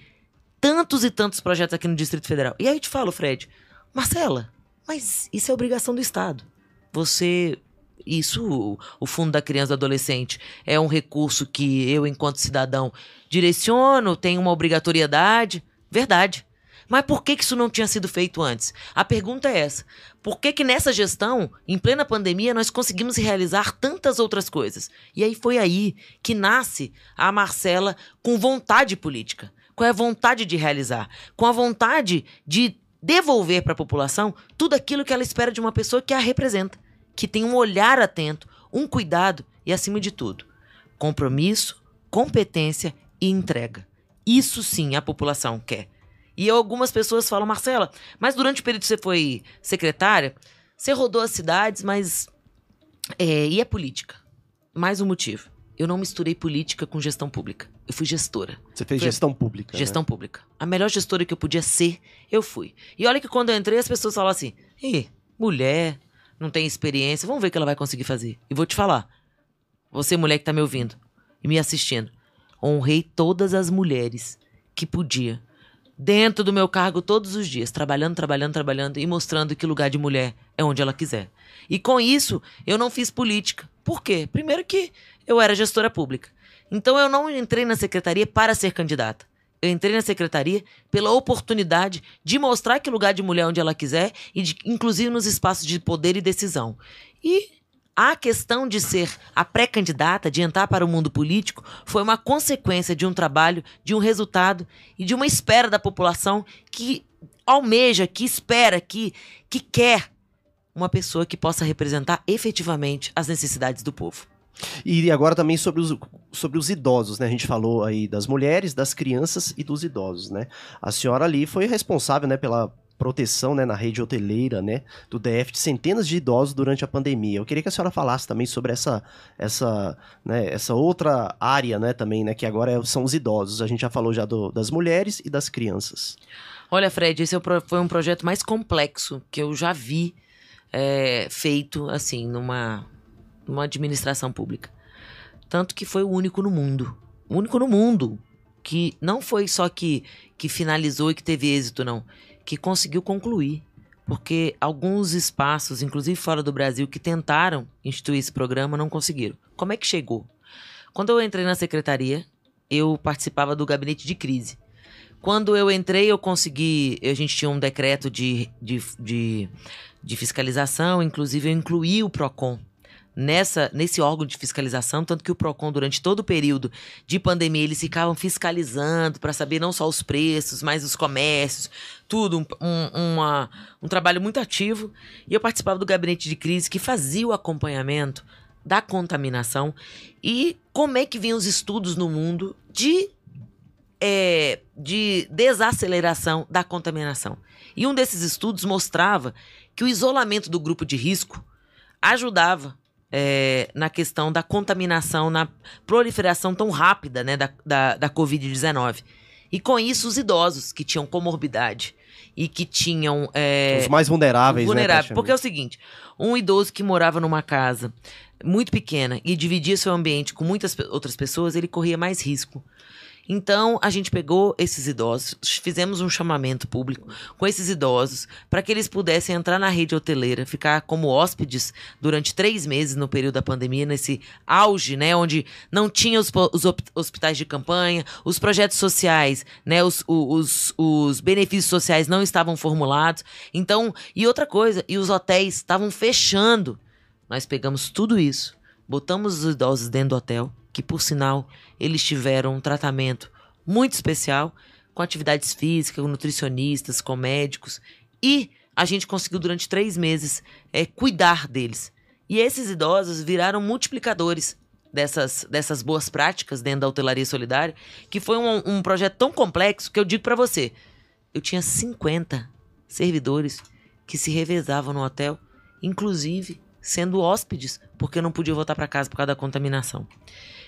tantos e tantos projetos aqui no Distrito Federal. E aí eu te falo, Fred, Marcela, mas isso é obrigação do Estado. Você isso, o Fundo da Criança e do Adolescente, é um recurso que eu, enquanto cidadão, direciono, tenho uma obrigatoriedade. Verdade. Mas por que, que isso não tinha sido feito antes? A pergunta é essa. Por que, que nessa gestão, em plena pandemia, nós conseguimos realizar tantas outras coisas? E aí foi aí que nasce a Marcela com vontade política, com a vontade de realizar, com a vontade de devolver para a população tudo aquilo que ela espera de uma pessoa que a representa que tem um olhar atento, um cuidado e, acima de tudo, compromisso, competência e entrega. Isso sim a população quer. E algumas pessoas falam, Marcela, mas durante o período que você foi secretária, você rodou as cidades, mas. É, e é política. Mais um motivo. Eu não misturei política com gestão pública. Eu fui gestora. Você fez gestão pública. Gestão né? pública. A melhor gestora que eu podia ser, eu fui. E olha que quando eu entrei, as pessoas falam assim: Ih, mulher, não tem experiência, vamos ver o que ela vai conseguir fazer. E vou te falar, você mulher que tá me ouvindo e me assistindo, honrei todas as mulheres que podia dentro do meu cargo todos os dias, trabalhando, trabalhando, trabalhando e mostrando que lugar de mulher é onde ela quiser. E com isso, eu não fiz política. Por quê? Primeiro que eu era gestora pública. Então eu não entrei na secretaria para ser candidata. Eu entrei na secretaria pela oportunidade de mostrar que lugar de mulher onde ela quiser e de, inclusive nos espaços de poder e decisão. E a questão de ser a pré-candidata, de entrar para o mundo político, foi uma consequência de um trabalho, de um resultado e de uma espera da população que almeja, que espera, que, que quer uma pessoa que possa representar efetivamente as necessidades do povo. E agora também sobre os, sobre os idosos, né? A gente falou aí das mulheres, das crianças e dos idosos, né? A senhora ali foi responsável, né, pela proteção né, na rede hoteleira né, do DF de centenas de idosos durante a pandemia. Eu queria que a senhora falasse também sobre essa, essa, né, essa outra área né, também, né, que agora é, são os idosos. A gente já falou já do, das mulheres e das crianças. Olha, Fred, esse é foi um projeto mais complexo que eu já vi é, feito assim numa, numa administração pública. Tanto que foi o único no mundo. O único no mundo. Que não foi só que, que finalizou e que teve êxito, não que conseguiu concluir. Porque alguns espaços, inclusive fora do Brasil, que tentaram instituir esse programa não conseguiram. Como é que chegou? Quando eu entrei na secretaria, eu participava do gabinete de crise. Quando eu entrei, eu consegui. A gente tinha um decreto de, de, de, de fiscalização, inclusive eu incluí o PROCON nessa nesse órgão de fiscalização, tanto que o Procon durante todo o período de pandemia eles ficavam fiscalizando para saber não só os preços, mas os comércios, tudo um, um, uma, um trabalho muito ativo. E eu participava do gabinete de crise que fazia o acompanhamento da contaminação e como é que vinham os estudos no mundo de é, de desaceleração da contaminação. E um desses estudos mostrava que o isolamento do grupo de risco ajudava é, na questão da contaminação, na proliferação tão rápida né, da, da, da Covid-19. E com isso, os idosos que tinham comorbidade e que tinham. É, os mais vulneráveis, né, vulneráveis. Né, porque é o seguinte: um idoso que morava numa casa muito pequena e dividia seu ambiente com muitas outras pessoas, ele corria mais risco então, a gente pegou esses idosos, fizemos um chamamento público com esses idosos para que eles pudessem entrar na rede hoteleira, ficar como hóspedes durante três meses no período da pandemia, nesse auge, né, onde não tinha os, os hospitais de campanha, os projetos sociais, né, os, os, os benefícios sociais não estavam formulados. Então, e outra coisa, e os hotéis estavam fechando. Nós pegamos tudo isso, botamos os idosos dentro do hotel, que por sinal eles tiveram um tratamento muito especial com atividades físicas, com nutricionistas, com médicos e a gente conseguiu durante três meses é, cuidar deles. E esses idosos viraram multiplicadores dessas, dessas boas práticas dentro da hotelaria solidária, que foi um, um projeto tão complexo que eu digo para você, eu tinha 50 servidores que se revezavam no hotel, inclusive sendo hóspedes, porque não podiam voltar para casa por causa da contaminação.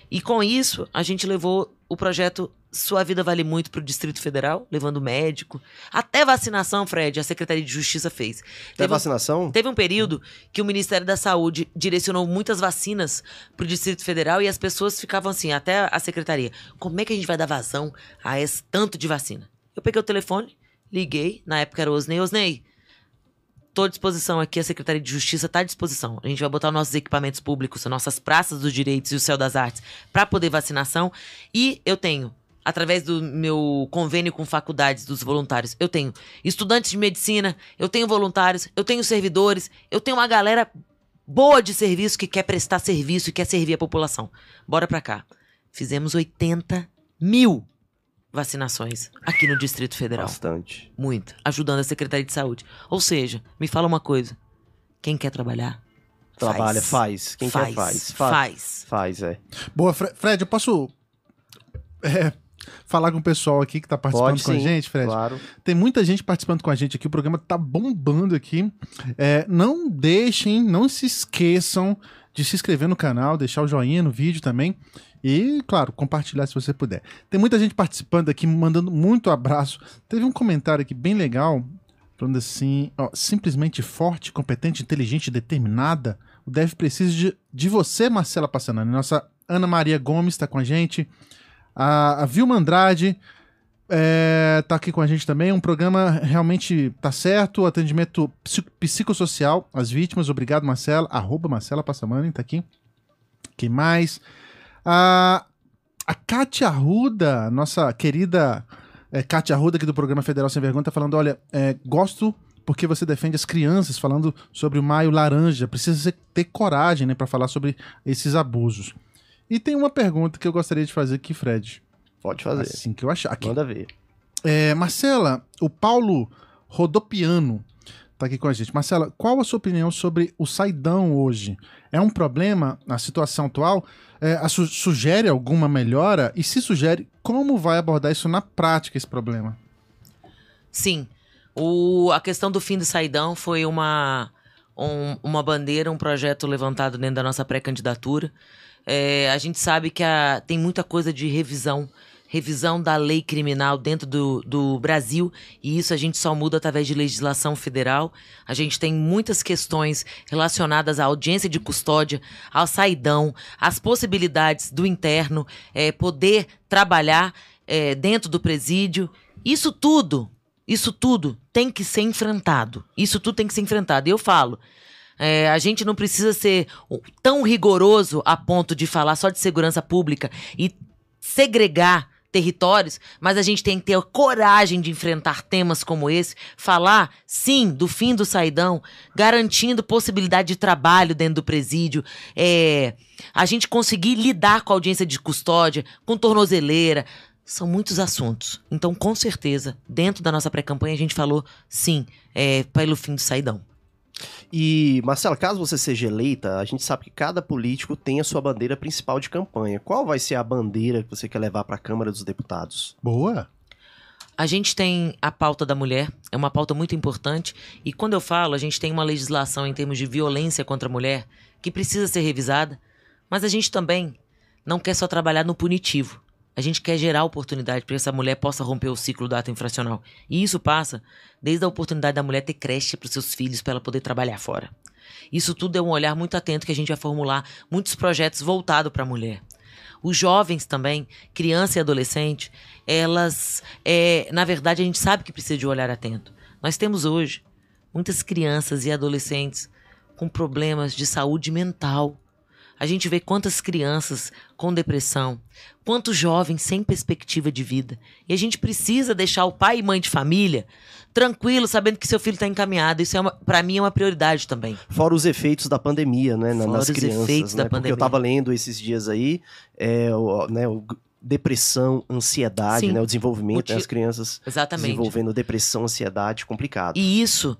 E com isso, a gente levou o projeto Sua Vida Vale Muito para o Distrito Federal, levando médico. Até vacinação, Fred, a Secretaria de Justiça fez. Até teve vacinação? Um, teve um período que o Ministério da Saúde direcionou muitas vacinas para o Distrito Federal e as pessoas ficavam assim, até a Secretaria, como é que a gente vai dar vazão a esse tanto de vacina? Eu peguei o telefone, liguei, na época era o Osnei, Osnei, Estou à disposição aqui, a Secretaria de Justiça está à disposição. A gente vai botar nossos equipamentos públicos, nossas praças dos direitos e o céu das artes para poder vacinação. E eu tenho, através do meu convênio com faculdades dos voluntários, eu tenho estudantes de medicina, eu tenho voluntários, eu tenho servidores, eu tenho uma galera boa de serviço que quer prestar serviço e quer servir a população. Bora pra cá. Fizemos 80 mil vacinações aqui no Distrito Federal. Bastante. Muito. Ajudando a Secretaria de Saúde. Ou seja, me fala uma coisa. Quem quer trabalhar? Trabalha, faz. faz. Quem faz, quer faz. Faz. Faz, faz é. Boa, Fred, eu posso é, falar com o pessoal aqui que tá participando Pode, com sim, a gente, Fred? Claro. Tem muita gente participando com a gente aqui, o programa tá bombando aqui. É, não deixem, não se esqueçam de se inscrever no canal, deixar o joinha no vídeo também. E, claro, compartilhar se você puder. Tem muita gente participando aqui, mandando muito abraço. Teve um comentário aqui bem legal, falando assim: ó, simplesmente forte, competente, inteligente, determinada. O Dev precisa de, de você, Marcela Passanani. Nossa Ana Maria Gomes está com a gente. A, a Vilma Andrade. é, tá aqui com a gente também. Um programa realmente tá certo. Atendimento psi- psicossocial às vítimas. Obrigado, Marcela. Arroba Marcela Passamani, tá aqui. Quem mais? A, a Kátia Arruda, nossa querida é, Kátia Arruda aqui do programa Federal Sem Vergonha, tá falando: olha, é, gosto porque você defende as crianças, falando sobre o Maio Laranja. Precisa ter coragem, né, para falar sobre esses abusos. E tem uma pergunta que eu gostaria de fazer aqui, Fred. Pode fazer. Assim que eu achar. Aqui. Manda ver. É, Marcela, o Paulo Rodopiano tá aqui com a gente. Marcela, qual a sua opinião sobre o saidão hoje? É um problema na situação atual? É, a su- sugere alguma melhora? E se sugere, como vai abordar isso na prática, esse problema? Sim. O, a questão do fim do saidão foi uma, um- uma bandeira, um projeto levantado dentro da nossa pré-candidatura. É, a gente sabe que a- tem muita coisa de revisão, revisão da lei criminal dentro do, do Brasil, e isso a gente só muda através de legislação federal. A gente tem muitas questões relacionadas à audiência de custódia, ao saidão, às possibilidades do interno é, poder trabalhar é, dentro do presídio. Isso tudo, isso tudo tem que ser enfrentado. Isso tudo tem que ser enfrentado. E eu falo, é, a gente não precisa ser tão rigoroso a ponto de falar só de segurança pública e segregar territórios, mas a gente tem que ter coragem de enfrentar temas como esse, falar, sim, do fim do saidão, garantindo possibilidade de trabalho dentro do presídio, é, a gente conseguir lidar com a audiência de custódia, com tornozeleira, são muitos assuntos. Então, com certeza, dentro da nossa pré-campanha, a gente falou, sim, é, pelo fim do saidão. E, Marcela, caso você seja eleita, a gente sabe que cada político tem a sua bandeira principal de campanha. Qual vai ser a bandeira que você quer levar para a Câmara dos Deputados? Boa. A gente tem a pauta da mulher, é uma pauta muito importante, e quando eu falo, a gente tem uma legislação em termos de violência contra a mulher que precisa ser revisada, mas a gente também não quer só trabalhar no punitivo. A gente quer gerar oportunidade para que essa mulher possa romper o ciclo do ato infracional. E isso passa desde a oportunidade da mulher ter creche para os seus filhos para ela poder trabalhar fora. Isso tudo é um olhar muito atento que a gente vai formular muitos projetos voltados para a mulher. Os jovens também, criança e adolescente, elas, é, na verdade, a gente sabe que precisa de um olhar atento. Nós temos hoje muitas crianças e adolescentes com problemas de saúde mental. A gente vê quantas crianças com depressão, quantos jovens sem perspectiva de vida. E a gente precisa deixar o pai e mãe de família tranquilo, sabendo que seu filho está encaminhado. Isso é para mim é uma prioridade também. Fora os efeitos da pandemia, né, Fora nas os crianças, efeitos né? da Porque eu pandemia. tava lendo esses dias aí, é, o, né, o depressão, ansiedade, Sim. né, o desenvolvimento O ti- das crianças Exatamente. desenvolvendo depressão, ansiedade, complicado. E isso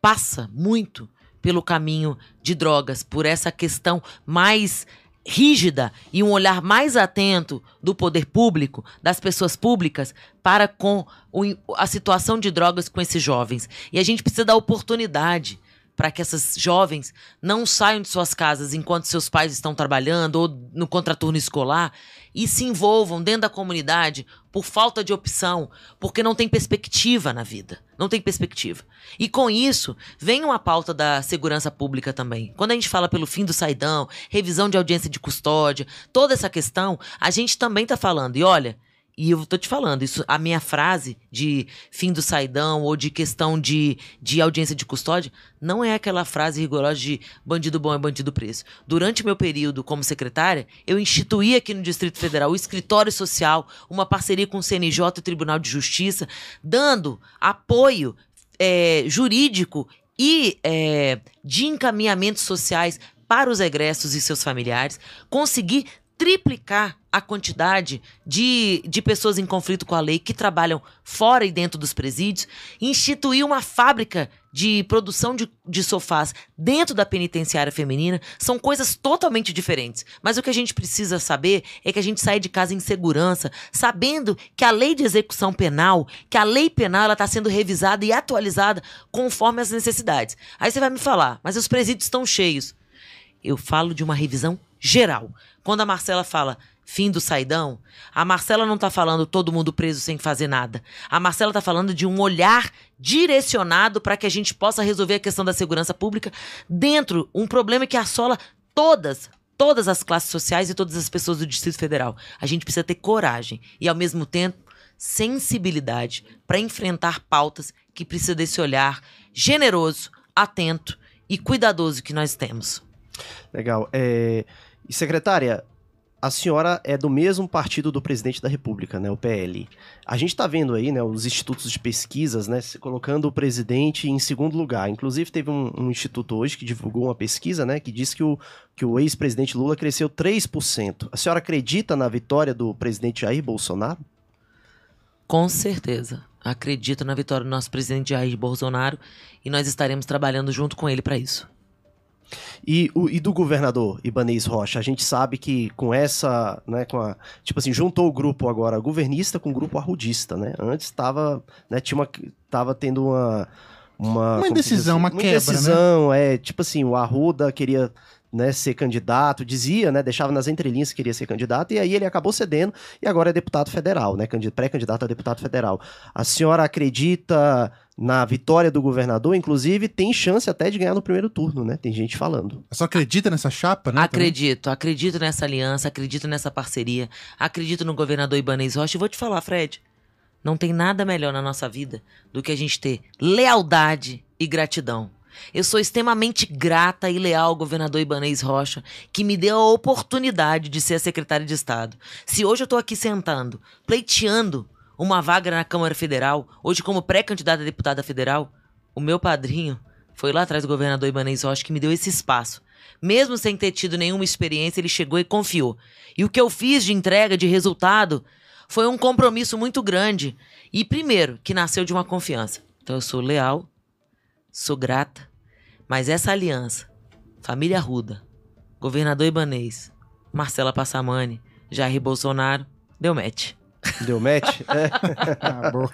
passa muito pelo caminho de drogas, por essa questão mais rígida e um olhar mais atento do poder público, das pessoas públicas, para com o a situação de drogas com esses jovens. E a gente precisa dar oportunidade para que essas jovens não saiam de suas casas enquanto seus pais estão trabalhando ou no contraturno escolar e se envolvam dentro da comunidade por falta de opção, porque não tem perspectiva na vida. Não tem perspectiva. E com isso, vem uma pauta da segurança pública também. Quando a gente fala pelo fim do saidão, revisão de audiência de custódia, toda essa questão, a gente também está falando. E olha, e eu tô te falando, isso, a minha frase de fim do saidão ou de questão de, de audiência de custódia não é aquela frase rigorosa de bandido bom é bandido preso. Durante meu período como secretária, eu instituí aqui no Distrito Federal o escritório social, uma parceria com o CNJ e o Tribunal de Justiça, dando apoio é, jurídico e é, de encaminhamentos sociais para os egressos e seus familiares, conseguir triplicar a quantidade de, de pessoas em conflito com a lei que trabalham fora e dentro dos presídios, instituir uma fábrica de produção de, de sofás dentro da penitenciária feminina, são coisas totalmente diferentes. Mas o que a gente precisa saber é que a gente sai de casa em segurança, sabendo que a lei de execução penal, que a lei penal está sendo revisada e atualizada conforme as necessidades. Aí você vai me falar, mas os presídios estão cheios. Eu falo de uma revisão geral. Quando a Marcela fala fim do saidão, a Marcela não está falando todo mundo preso sem fazer nada. A Marcela está falando de um olhar direcionado para que a gente possa resolver a questão da segurança pública dentro um problema que assola todas todas as classes sociais e todas as pessoas do Distrito Federal. A gente precisa ter coragem e ao mesmo tempo sensibilidade para enfrentar pautas que precisa desse olhar generoso, atento e cuidadoso que nós temos. Legal. É... E secretária, a senhora é do mesmo partido do presidente da República, né, o PL. A gente está vendo aí, né, os institutos de pesquisas, né, colocando o presidente em segundo lugar. Inclusive teve um, um instituto hoje que divulgou uma pesquisa, né, que diz que o, que o ex-presidente Lula cresceu 3%. A senhora acredita na vitória do presidente Jair Bolsonaro? Com certeza. Acredito na vitória do nosso presidente Jair Bolsonaro e nós estaremos trabalhando junto com ele para isso. E, o, e do governador Ibanez Rocha, a gente sabe que com essa, né, com a, tipo assim, juntou o grupo agora governista com o grupo arrudista, né? Antes estava, né, tinha uma, tava tendo uma uma, uma indecisão, assim, uma, uma quebra, indecisão, né? é, tipo assim, o Arruda queria né, ser candidato, dizia, né, deixava nas entrelinhas que queria ser candidato, e aí ele acabou cedendo e agora é deputado federal, né, pré-candidato a deputado federal. A senhora acredita na vitória do governador, inclusive tem chance até de ganhar no primeiro turno, né? Tem gente falando. Só acredita nessa chapa, né? Acredito, também? acredito nessa aliança, acredito nessa parceria, acredito no governador Ibanez Rocha. E vou te falar, Fred, não tem nada melhor na nossa vida do que a gente ter lealdade e gratidão. Eu sou extremamente grata e leal ao governador Ibanez Rocha, que me deu a oportunidade de ser a secretária de Estado. Se hoje eu estou aqui sentando, pleiteando uma vaga na Câmara Federal, hoje como pré-candidata a deputada federal, o meu padrinho foi lá atrás do governador Ibanez Rocha que me deu esse espaço. Mesmo sem ter tido nenhuma experiência, ele chegou e confiou. E o que eu fiz de entrega, de resultado, foi um compromisso muito grande. E primeiro, que nasceu de uma confiança. Então eu sou leal, sou grata, mas essa aliança, família Ruda, governador Ibanês, Marcela Passamani, Jair Bolsonaro, deu match. Deu match? <laughs> É. ah, boa.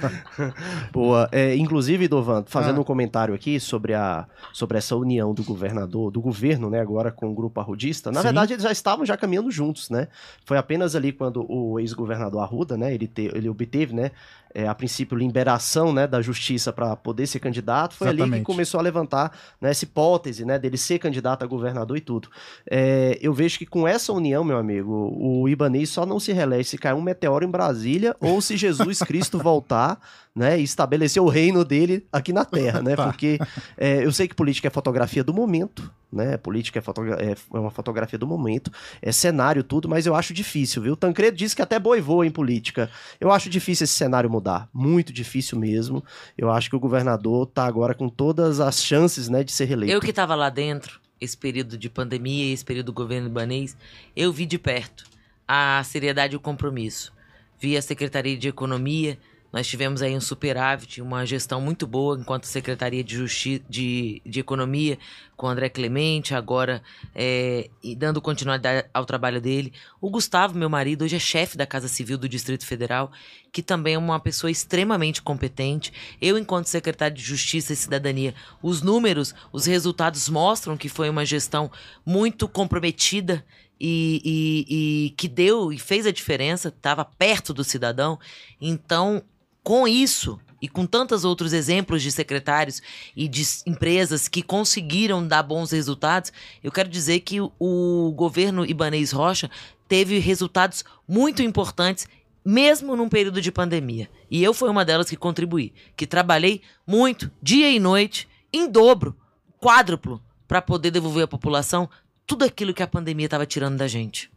boa. É, inclusive, Dovan, fazendo ah. um comentário aqui sobre, a, sobre essa união do governador, do governo, né, agora com o grupo arrudista. Na Sim. verdade, eles já estavam já caminhando juntos, né? Foi apenas ali quando o ex-governador Arruda, né, ele, te, ele obteve, né, é, a princípio, liberação né, da justiça para poder ser candidato, foi Exatamente. ali que começou a levantar né, essa hipótese né, dele ser candidato a governador e tudo. É, eu vejo que com essa união, meu amigo, o Ibanez só não se reelege se cair um meteoro em Brasília ou se Jesus Cristo voltar né, e estabelecer o reino dele aqui na Terra, né? Porque é, eu sei que política é fotografia do momento, né? Política é, fotogra é, uma fotografia do momento, é cenário tudo, mas eu acho difícil, viu? O Tancredo disse que até boi voa em política. Eu acho difícil esse cenário mudar, muito difícil mesmo. Eu acho que o governador tá agora com todas as chances, né, de ser reeleito. Eu que estava lá dentro, esse período de pandemia, esse período do governo libanês, eu vi de perto a seriedade e o compromisso. Vi a Secretaria de Economia, nós tivemos aí um superávit, uma gestão muito boa enquanto Secretaria de, Justi de, de Economia, com André Clemente, agora é, e dando continuidade ao trabalho dele. O Gustavo, meu marido, hoje é chefe da Casa Civil do Distrito Federal, que também é uma pessoa extremamente competente. Eu, enquanto secretário de Justiça e Cidadania, os números, os resultados mostram que foi uma gestão muito comprometida e, e, e, que deu e fez a diferença, estava perto do cidadão. Então, com isso, e com tantos outros exemplos de secretários e de empresas que conseguiram dar bons resultados, eu quero dizer que o governo Ibanês Rocha teve resultados muito importantes, mesmo num período de pandemia. E eu fui uma delas que contribuí, que trabalhei muito, dia e noite, em dobro, quádruplo, para poder devolver à população tudo aquilo que a pandemia estava tirando da gente.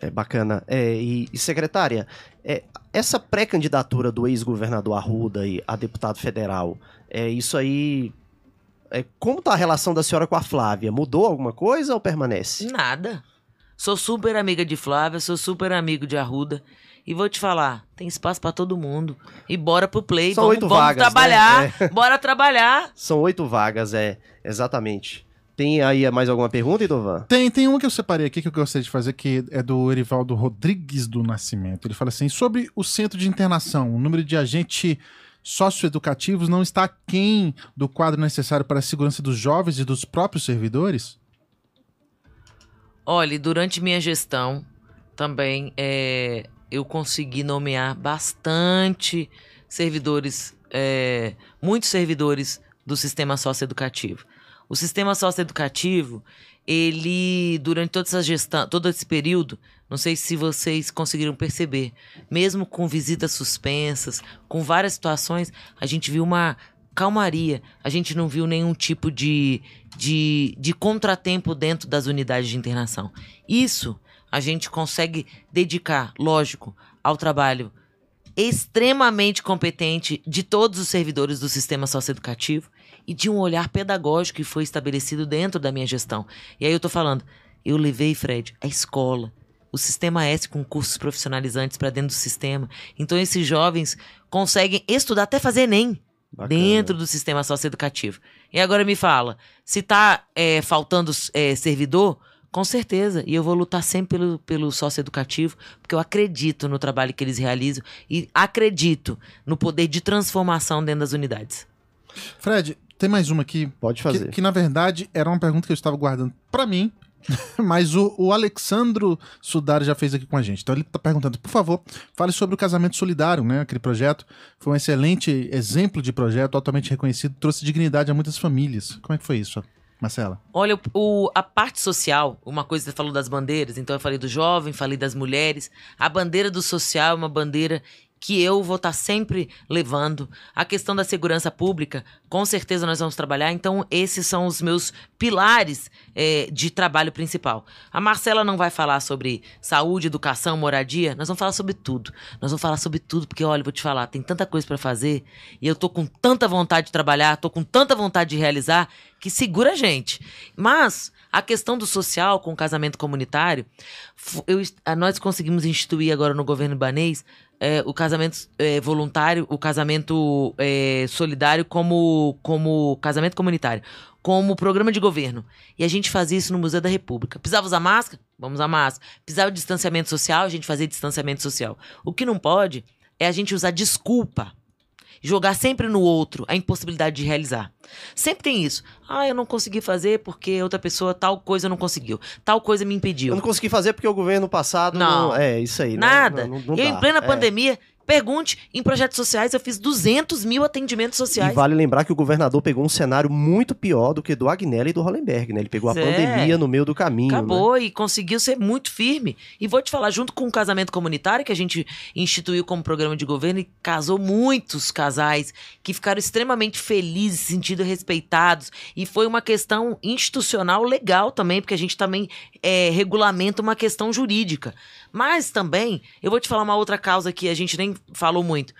É bacana. É, e, e, secretária, é, essa pré-candidatura do ex-governador Arruda e a deputado federal, é isso aí. É, como tá a relação da senhora com a Flávia? Mudou alguma coisa ou permanece? Nada. Sou super amiga de Flávia, sou super amigo de Arruda. E vou te falar, tem espaço para todo mundo. E bora pro play, São vamos, oito vamos vagas, trabalhar, né? é. bora trabalhar. São oito vagas, é, exatamente. Tem aí mais alguma pergunta, Idovan? Tem, tem uma que eu separei aqui que eu gostaria de fazer, que é do Erivaldo Rodrigues do Nascimento. Ele fala assim: sobre o centro de internação, o número de agentes socioeducativos não está aquém do quadro necessário para a segurança dos jovens e dos próprios servidores? Olha, durante minha gestão também é, eu consegui nomear bastante servidores, é, muitos servidores do sistema socioeducativo. O sistema socioeducativo, ele, durante toda essa gestão, todo esse período, Não sei se vocês conseguiram perceber. Mesmo com visitas suspensas, com várias situações, a gente viu uma calmaria. A gente não viu nenhum tipo de, de, de contratempo dentro das unidades de internação. Isso a gente consegue dedicar, lógico, ao trabalho extremamente competente de todos os servidores do sistema socioeducativo e de um olhar pedagógico que foi estabelecido dentro da minha gestão. E aí eu tô falando, eu levei, Fred, a escola, o sistema S com cursos profissionalizantes para dentro do sistema. Então esses jovens conseguem estudar até fazer ENEM Bacana. dentro do sistema socioeducativo. E agora me fala, se tá é, faltando é, servidor, com certeza. E eu vou lutar sempre pelo, pelo socioeducativo, porque eu acredito no trabalho que eles realizam e acredito no poder de transformação dentro das unidades. Fred, tem mais uma aqui. Pode fazer. Que, que na verdade era uma pergunta que eu estava guardando para mim, <laughs> mas o, o Alexandro Sudari já fez aqui com a gente. Então ele está perguntando, por favor, fale sobre o casamento solidário, né? Aquele projeto foi um excelente exemplo de projeto, altamente reconhecido, trouxe dignidade a muitas famílias. Como é que foi isso? Marcela? Olha, o, a parte social, uma coisa você falou das bandeiras, então eu falei do jovem, falei das mulheres. A bandeira do social é uma bandeira que eu vou estar tá sempre levando. A questão da segurança pública, com certeza nós vamos trabalhar. Então, esses são os meus pilares é, de trabalho principal. A Marcela não vai falar sobre saúde, educação, moradia. Nós vamos falar sobre tudo. Nós vamos falar sobre tudo, porque, olha, vou te falar, tem tanta coisa para fazer e eu tô com tanta vontade de trabalhar, tô com tanta vontade de realizar, que segura a gente. Mas a questão do social com o casamento comunitário, eu, nós conseguimos instituir agora no governo banês é, o casamento é, voluntário, o casamento é, solidário como, como casamento comunitário, como programa de governo. E a gente fazia isso no Museu da República. Precisava usar máscara? Vamos usar máscara. Precisava de distanciamento social? A gente fazia distanciamento social. O que não pode é a gente usar desculpa jogar sempre no outro a impossibilidade de realizar. Sempre tem isso. Ah, eu não consegui fazer porque outra pessoa tal coisa não conseguiu. Tal coisa me impediu. Eu não consegui fazer porque o governo passado não. não é isso aí. Né? Nada. Não, não, não eu, em plena é. pandemia, Pergunte, em projetos sociais eu fiz 200 mil atendimentos sociais. E vale lembrar que o governador pegou um cenário muito pior do que do Agnelli e do Hollenberg, né? Ele pegou a pandemia no meio do caminho. Acabou né? e conseguiu ser muito firme. E vou te falar, junto com o casamento comunitário, que a gente instituiu como programa de governo e casou muitos casais que ficaram extremamente felizes, se sentindo respeitados. E foi uma questão institucional legal também, porque a gente também é, regulamenta uma questão jurídica. Mas também, eu vou te falar uma outra causa que a gente nem falou muito.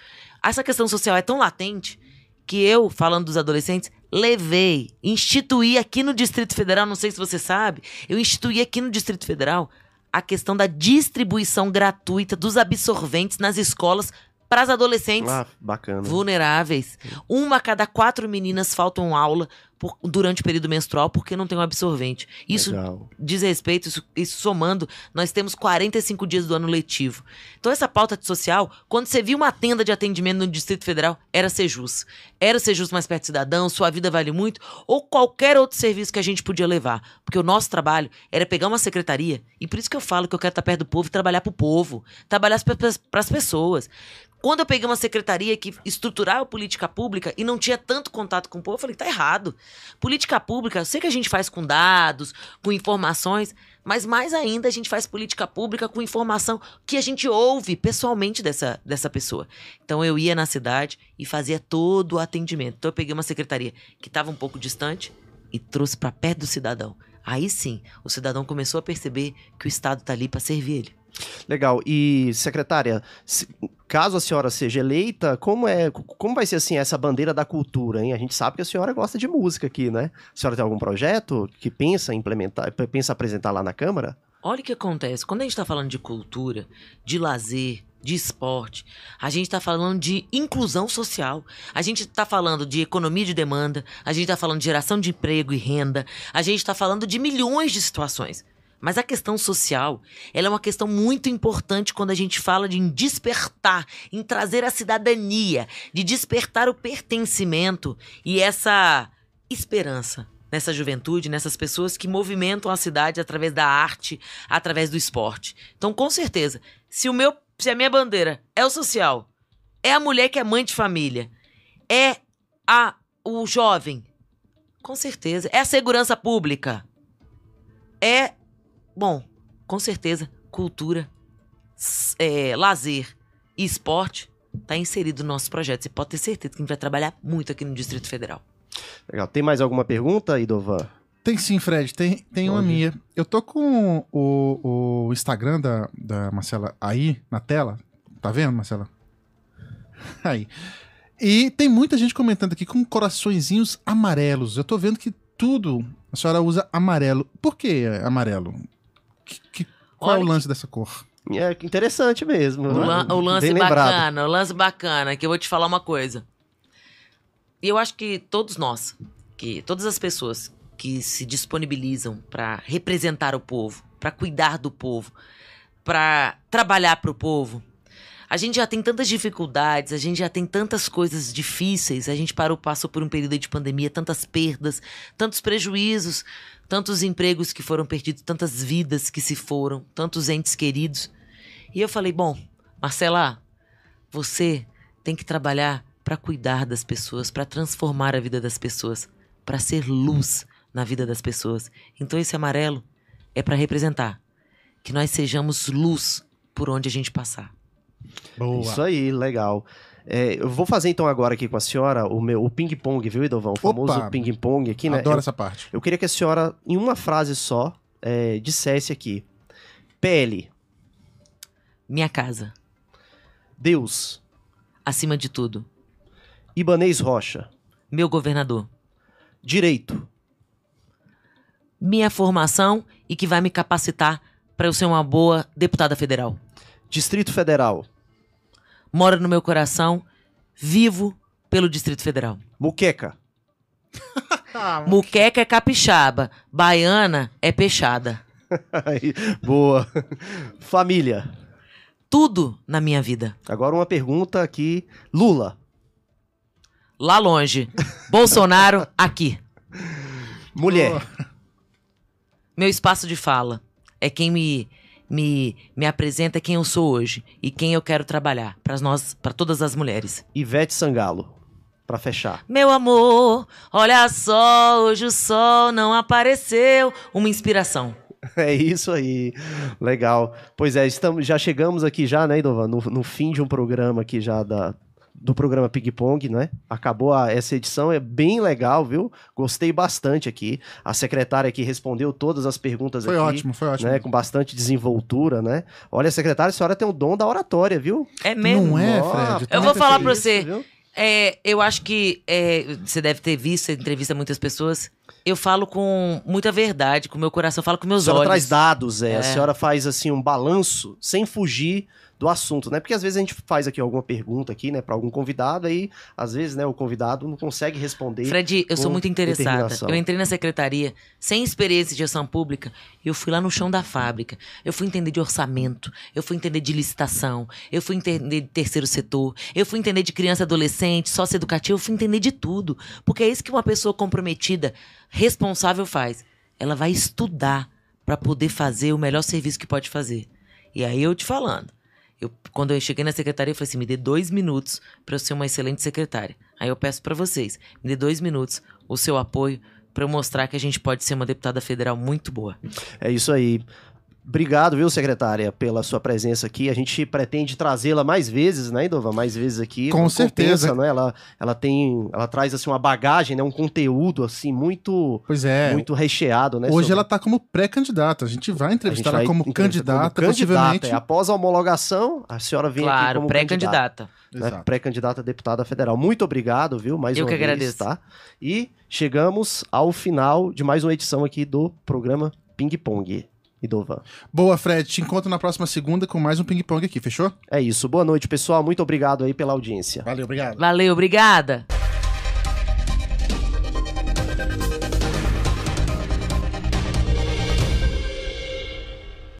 Essa questão social é tão latente que eu, falando dos adolescentes, levei, instituí aqui no Distrito Federal, não sei se você sabe, eu instituí aqui no Distrito Federal a questão da distribuição gratuita dos absorventes nas escolas para as adolescentes ah, vulneráveis. Uma a cada quatro meninas faltam aula por, durante o período menstrual porque não tem um absorvente. Isso Legal. diz respeito, isso, isso, somando, nós temos 45 dias do ano letivo. Então, essa pauta social, quando você viu uma tenda de atendimento no Distrito Federal, era Sejus. Era Sejus mais perto cidadão, sua vida vale muito, ou qualquer outro serviço que a gente podia levar. Porque o nosso trabalho era pegar uma secretaria, e por isso que eu falo que eu quero estar perto do povo e trabalhar para o povo, trabalhar para as pessoas. Quando eu peguei uma secretaria que estruturava política pública e não tinha tanto contato com o povo, eu falei, tá errado. Política pública, eu sei que a gente faz com dados, com informações, mas mais ainda a gente faz política pública com informação que a gente ouve pessoalmente dessa, dessa pessoa. Então eu ia na cidade e fazia todo o atendimento. Então eu peguei uma secretaria que estava um pouco distante e trouxe para perto do cidadão. Aí sim, o cidadão começou a perceber que o Estado está ali para servir ele. Legal. E, secretária, se, caso a senhora seja eleita, como é, como vai ser assim essa bandeira da cultura, hein? A gente sabe que a senhora gosta de música aqui, né? A senhora tem algum projeto que pensa implementar, pensa apresentar lá na Câmara? Olha o que acontece. Quando a gente está falando de cultura, de lazer, de esporte, a gente está falando de inclusão social, a gente está falando de economia de demanda, a gente está falando de geração de emprego e renda, a gente está falando de milhões de situações. Mas a questão social, ela é uma questão muito importante quando a gente fala de despertar, em trazer a cidadania, de despertar o pertencimento e essa esperança nessa juventude, nessas pessoas que movimentam a cidade através da arte, através do esporte. Então, com certeza, se o meu, se a minha bandeira é o social, é a mulher que é mãe de família, é a o jovem, com certeza, é a segurança pública, é Bom, com certeza, cultura, é, lazer e esporte tá inserido no nosso projeto. Você pode ter certeza que a gente vai trabalhar muito aqui no Distrito Federal. Legal. Tem mais alguma pergunta, Idovan? Tem sim, Fred, tem, tem uma minha. Eu tô com o, o Instagram da, da Marcela aí na tela. Tá vendo, Marcela? <laughs> Aí. E tem muita gente comentando aqui com coraçõezinhos amarelos. Eu tô vendo que tudo a senhora usa amarelo. Por que amarelo? Que- que- qual é Olha o que- lance dessa cor? É interessante mesmo. O, né? lan- o lance Bem lembrado. bacana, o lance bacana, que eu vou te falar uma coisa. E eu acho que todos nós, que todas as pessoas que se disponibilizam para representar o povo, para cuidar do povo, para trabalhar para o povo, a gente já tem tantas dificuldades, a gente já tem tantas coisas difíceis, a gente parou, passou por um período de pandemia, tantas perdas, tantos prejuízos, tantos empregos que foram perdidos, tantas vidas que se foram, tantos entes queridos. E eu falei, bom, Marcela, você tem que trabalhar para cuidar das pessoas, para transformar a vida das pessoas, para ser luz na vida das pessoas. Então esse amarelo é para representar que nós sejamos luz por onde a gente passar. Boa. Isso aí, legal. É, eu vou fazer então agora aqui com a senhora o meu o ping-pong, viu, Idovão? O famoso Opa! ping-pong aqui, né? Adoro Eu, essa parte. eu queria que a senhora, em uma frase só, é, dissesse aqui. PL, Minha casa, Deus, acima de tudo. Ibanês Rocha, Meu governador. Direito, Minha formação e que vai me capacitar para eu ser uma boa deputada federal. Distrito Federal, Mora no meu coração, vivo pelo Distrito Federal. Muqueca, <laughs> Muqueca é capixaba, baiana é peixada. <laughs> Boa. Família. Tudo na minha vida. Agora uma pergunta aqui. Lula, Lá longe. <laughs> Bolsonaro aqui. mulher, Meu espaço de fala é quem me me, me apresenta quem eu sou hoje e quem eu quero trabalhar para nós, para todas as mulheres. Ivete Sangalo, Pra fechar. Meu amor, olha só, hoje o sol não apareceu. Uma inspiração. <laughs> É isso aí. Legal. Pois é, estamos, já chegamos aqui já, né, Idovan, no, no fim de um programa aqui já da, do programa Ping Pong, né? Acabou a- essa edição, é bem legal, viu? Gostei bastante aqui. A secretária aqui respondeu todas as perguntas Foi aqui. ótimo, foi ótimo. Né, com bastante desenvoltura, né? Olha, secretária, a senhora tem o dom da oratória, viu? É mesmo. Não é, Fred? Eu vou que falar pra isso, você. viu? É, eu acho que é, você deve ter visto, entrevista muitas pessoas. Eu falo com muita verdade, com meu coração, falo com A meus senhora olhos. traz dados, é. A É. senhora faz assim um balanço sem fugir do assunto, né? Porque às vezes a gente faz aqui alguma pergunta aqui, né, para algum convidado aí, às vezes, né, o convidado não consegue responder. Fred, eu sou muito interessada. Eu entrei na secretaria sem experiência de gestão pública. Eu fui lá no chão da fábrica. Eu fui entender de orçamento. Eu fui entender de licitação. Eu fui entender de terceiro setor. Eu fui entender de criança e adolescente, socioeducativo. Eu fui entender de tudo. Porque é isso que uma pessoa comprometida, responsável faz. Ela vai estudar para poder fazer o melhor serviço que pode fazer. E aí eu te falando. Eu, quando eu cheguei na secretaria, eu falei assim: me dê dois minutos para eu ser uma excelente secretária. Aí eu peço para vocês, me dê dois minutos, o seu apoio, para eu mostrar que a gente pode ser uma deputada federal muito boa. É isso aí. Obrigado, viu, secretária, pela sua presença aqui. A gente pretende trazê-la mais vezes, né, Idova? Mais vezes aqui. Com certeza. compensa, né? Ela, ela tem, ela traz assim uma bagagem, né, um conteúdo assim muito, Pois é. muito recheado, né? Hoje sobre- ela tá como pré-candidata. A gente vai A gente entrevistar ela vai como entrevistar candidata, como possivelmente. é. Após a homologação, a senhora vem aqui claro, como pré-candidata. né, pré-candidata a deputada federal. Muito obrigado, viu? Mais Eu uma que vez, agradeço. tá? E chegamos ao final de mais uma edição aqui do programa Ping Pong. Idovan. Boa, Fred. Te encontro na próxima segunda com mais um ping-pong aqui, fechou? É isso. Boa noite, pessoal. Muito obrigado aí pela audiência. Valeu, obrigado. Valeu, obrigada.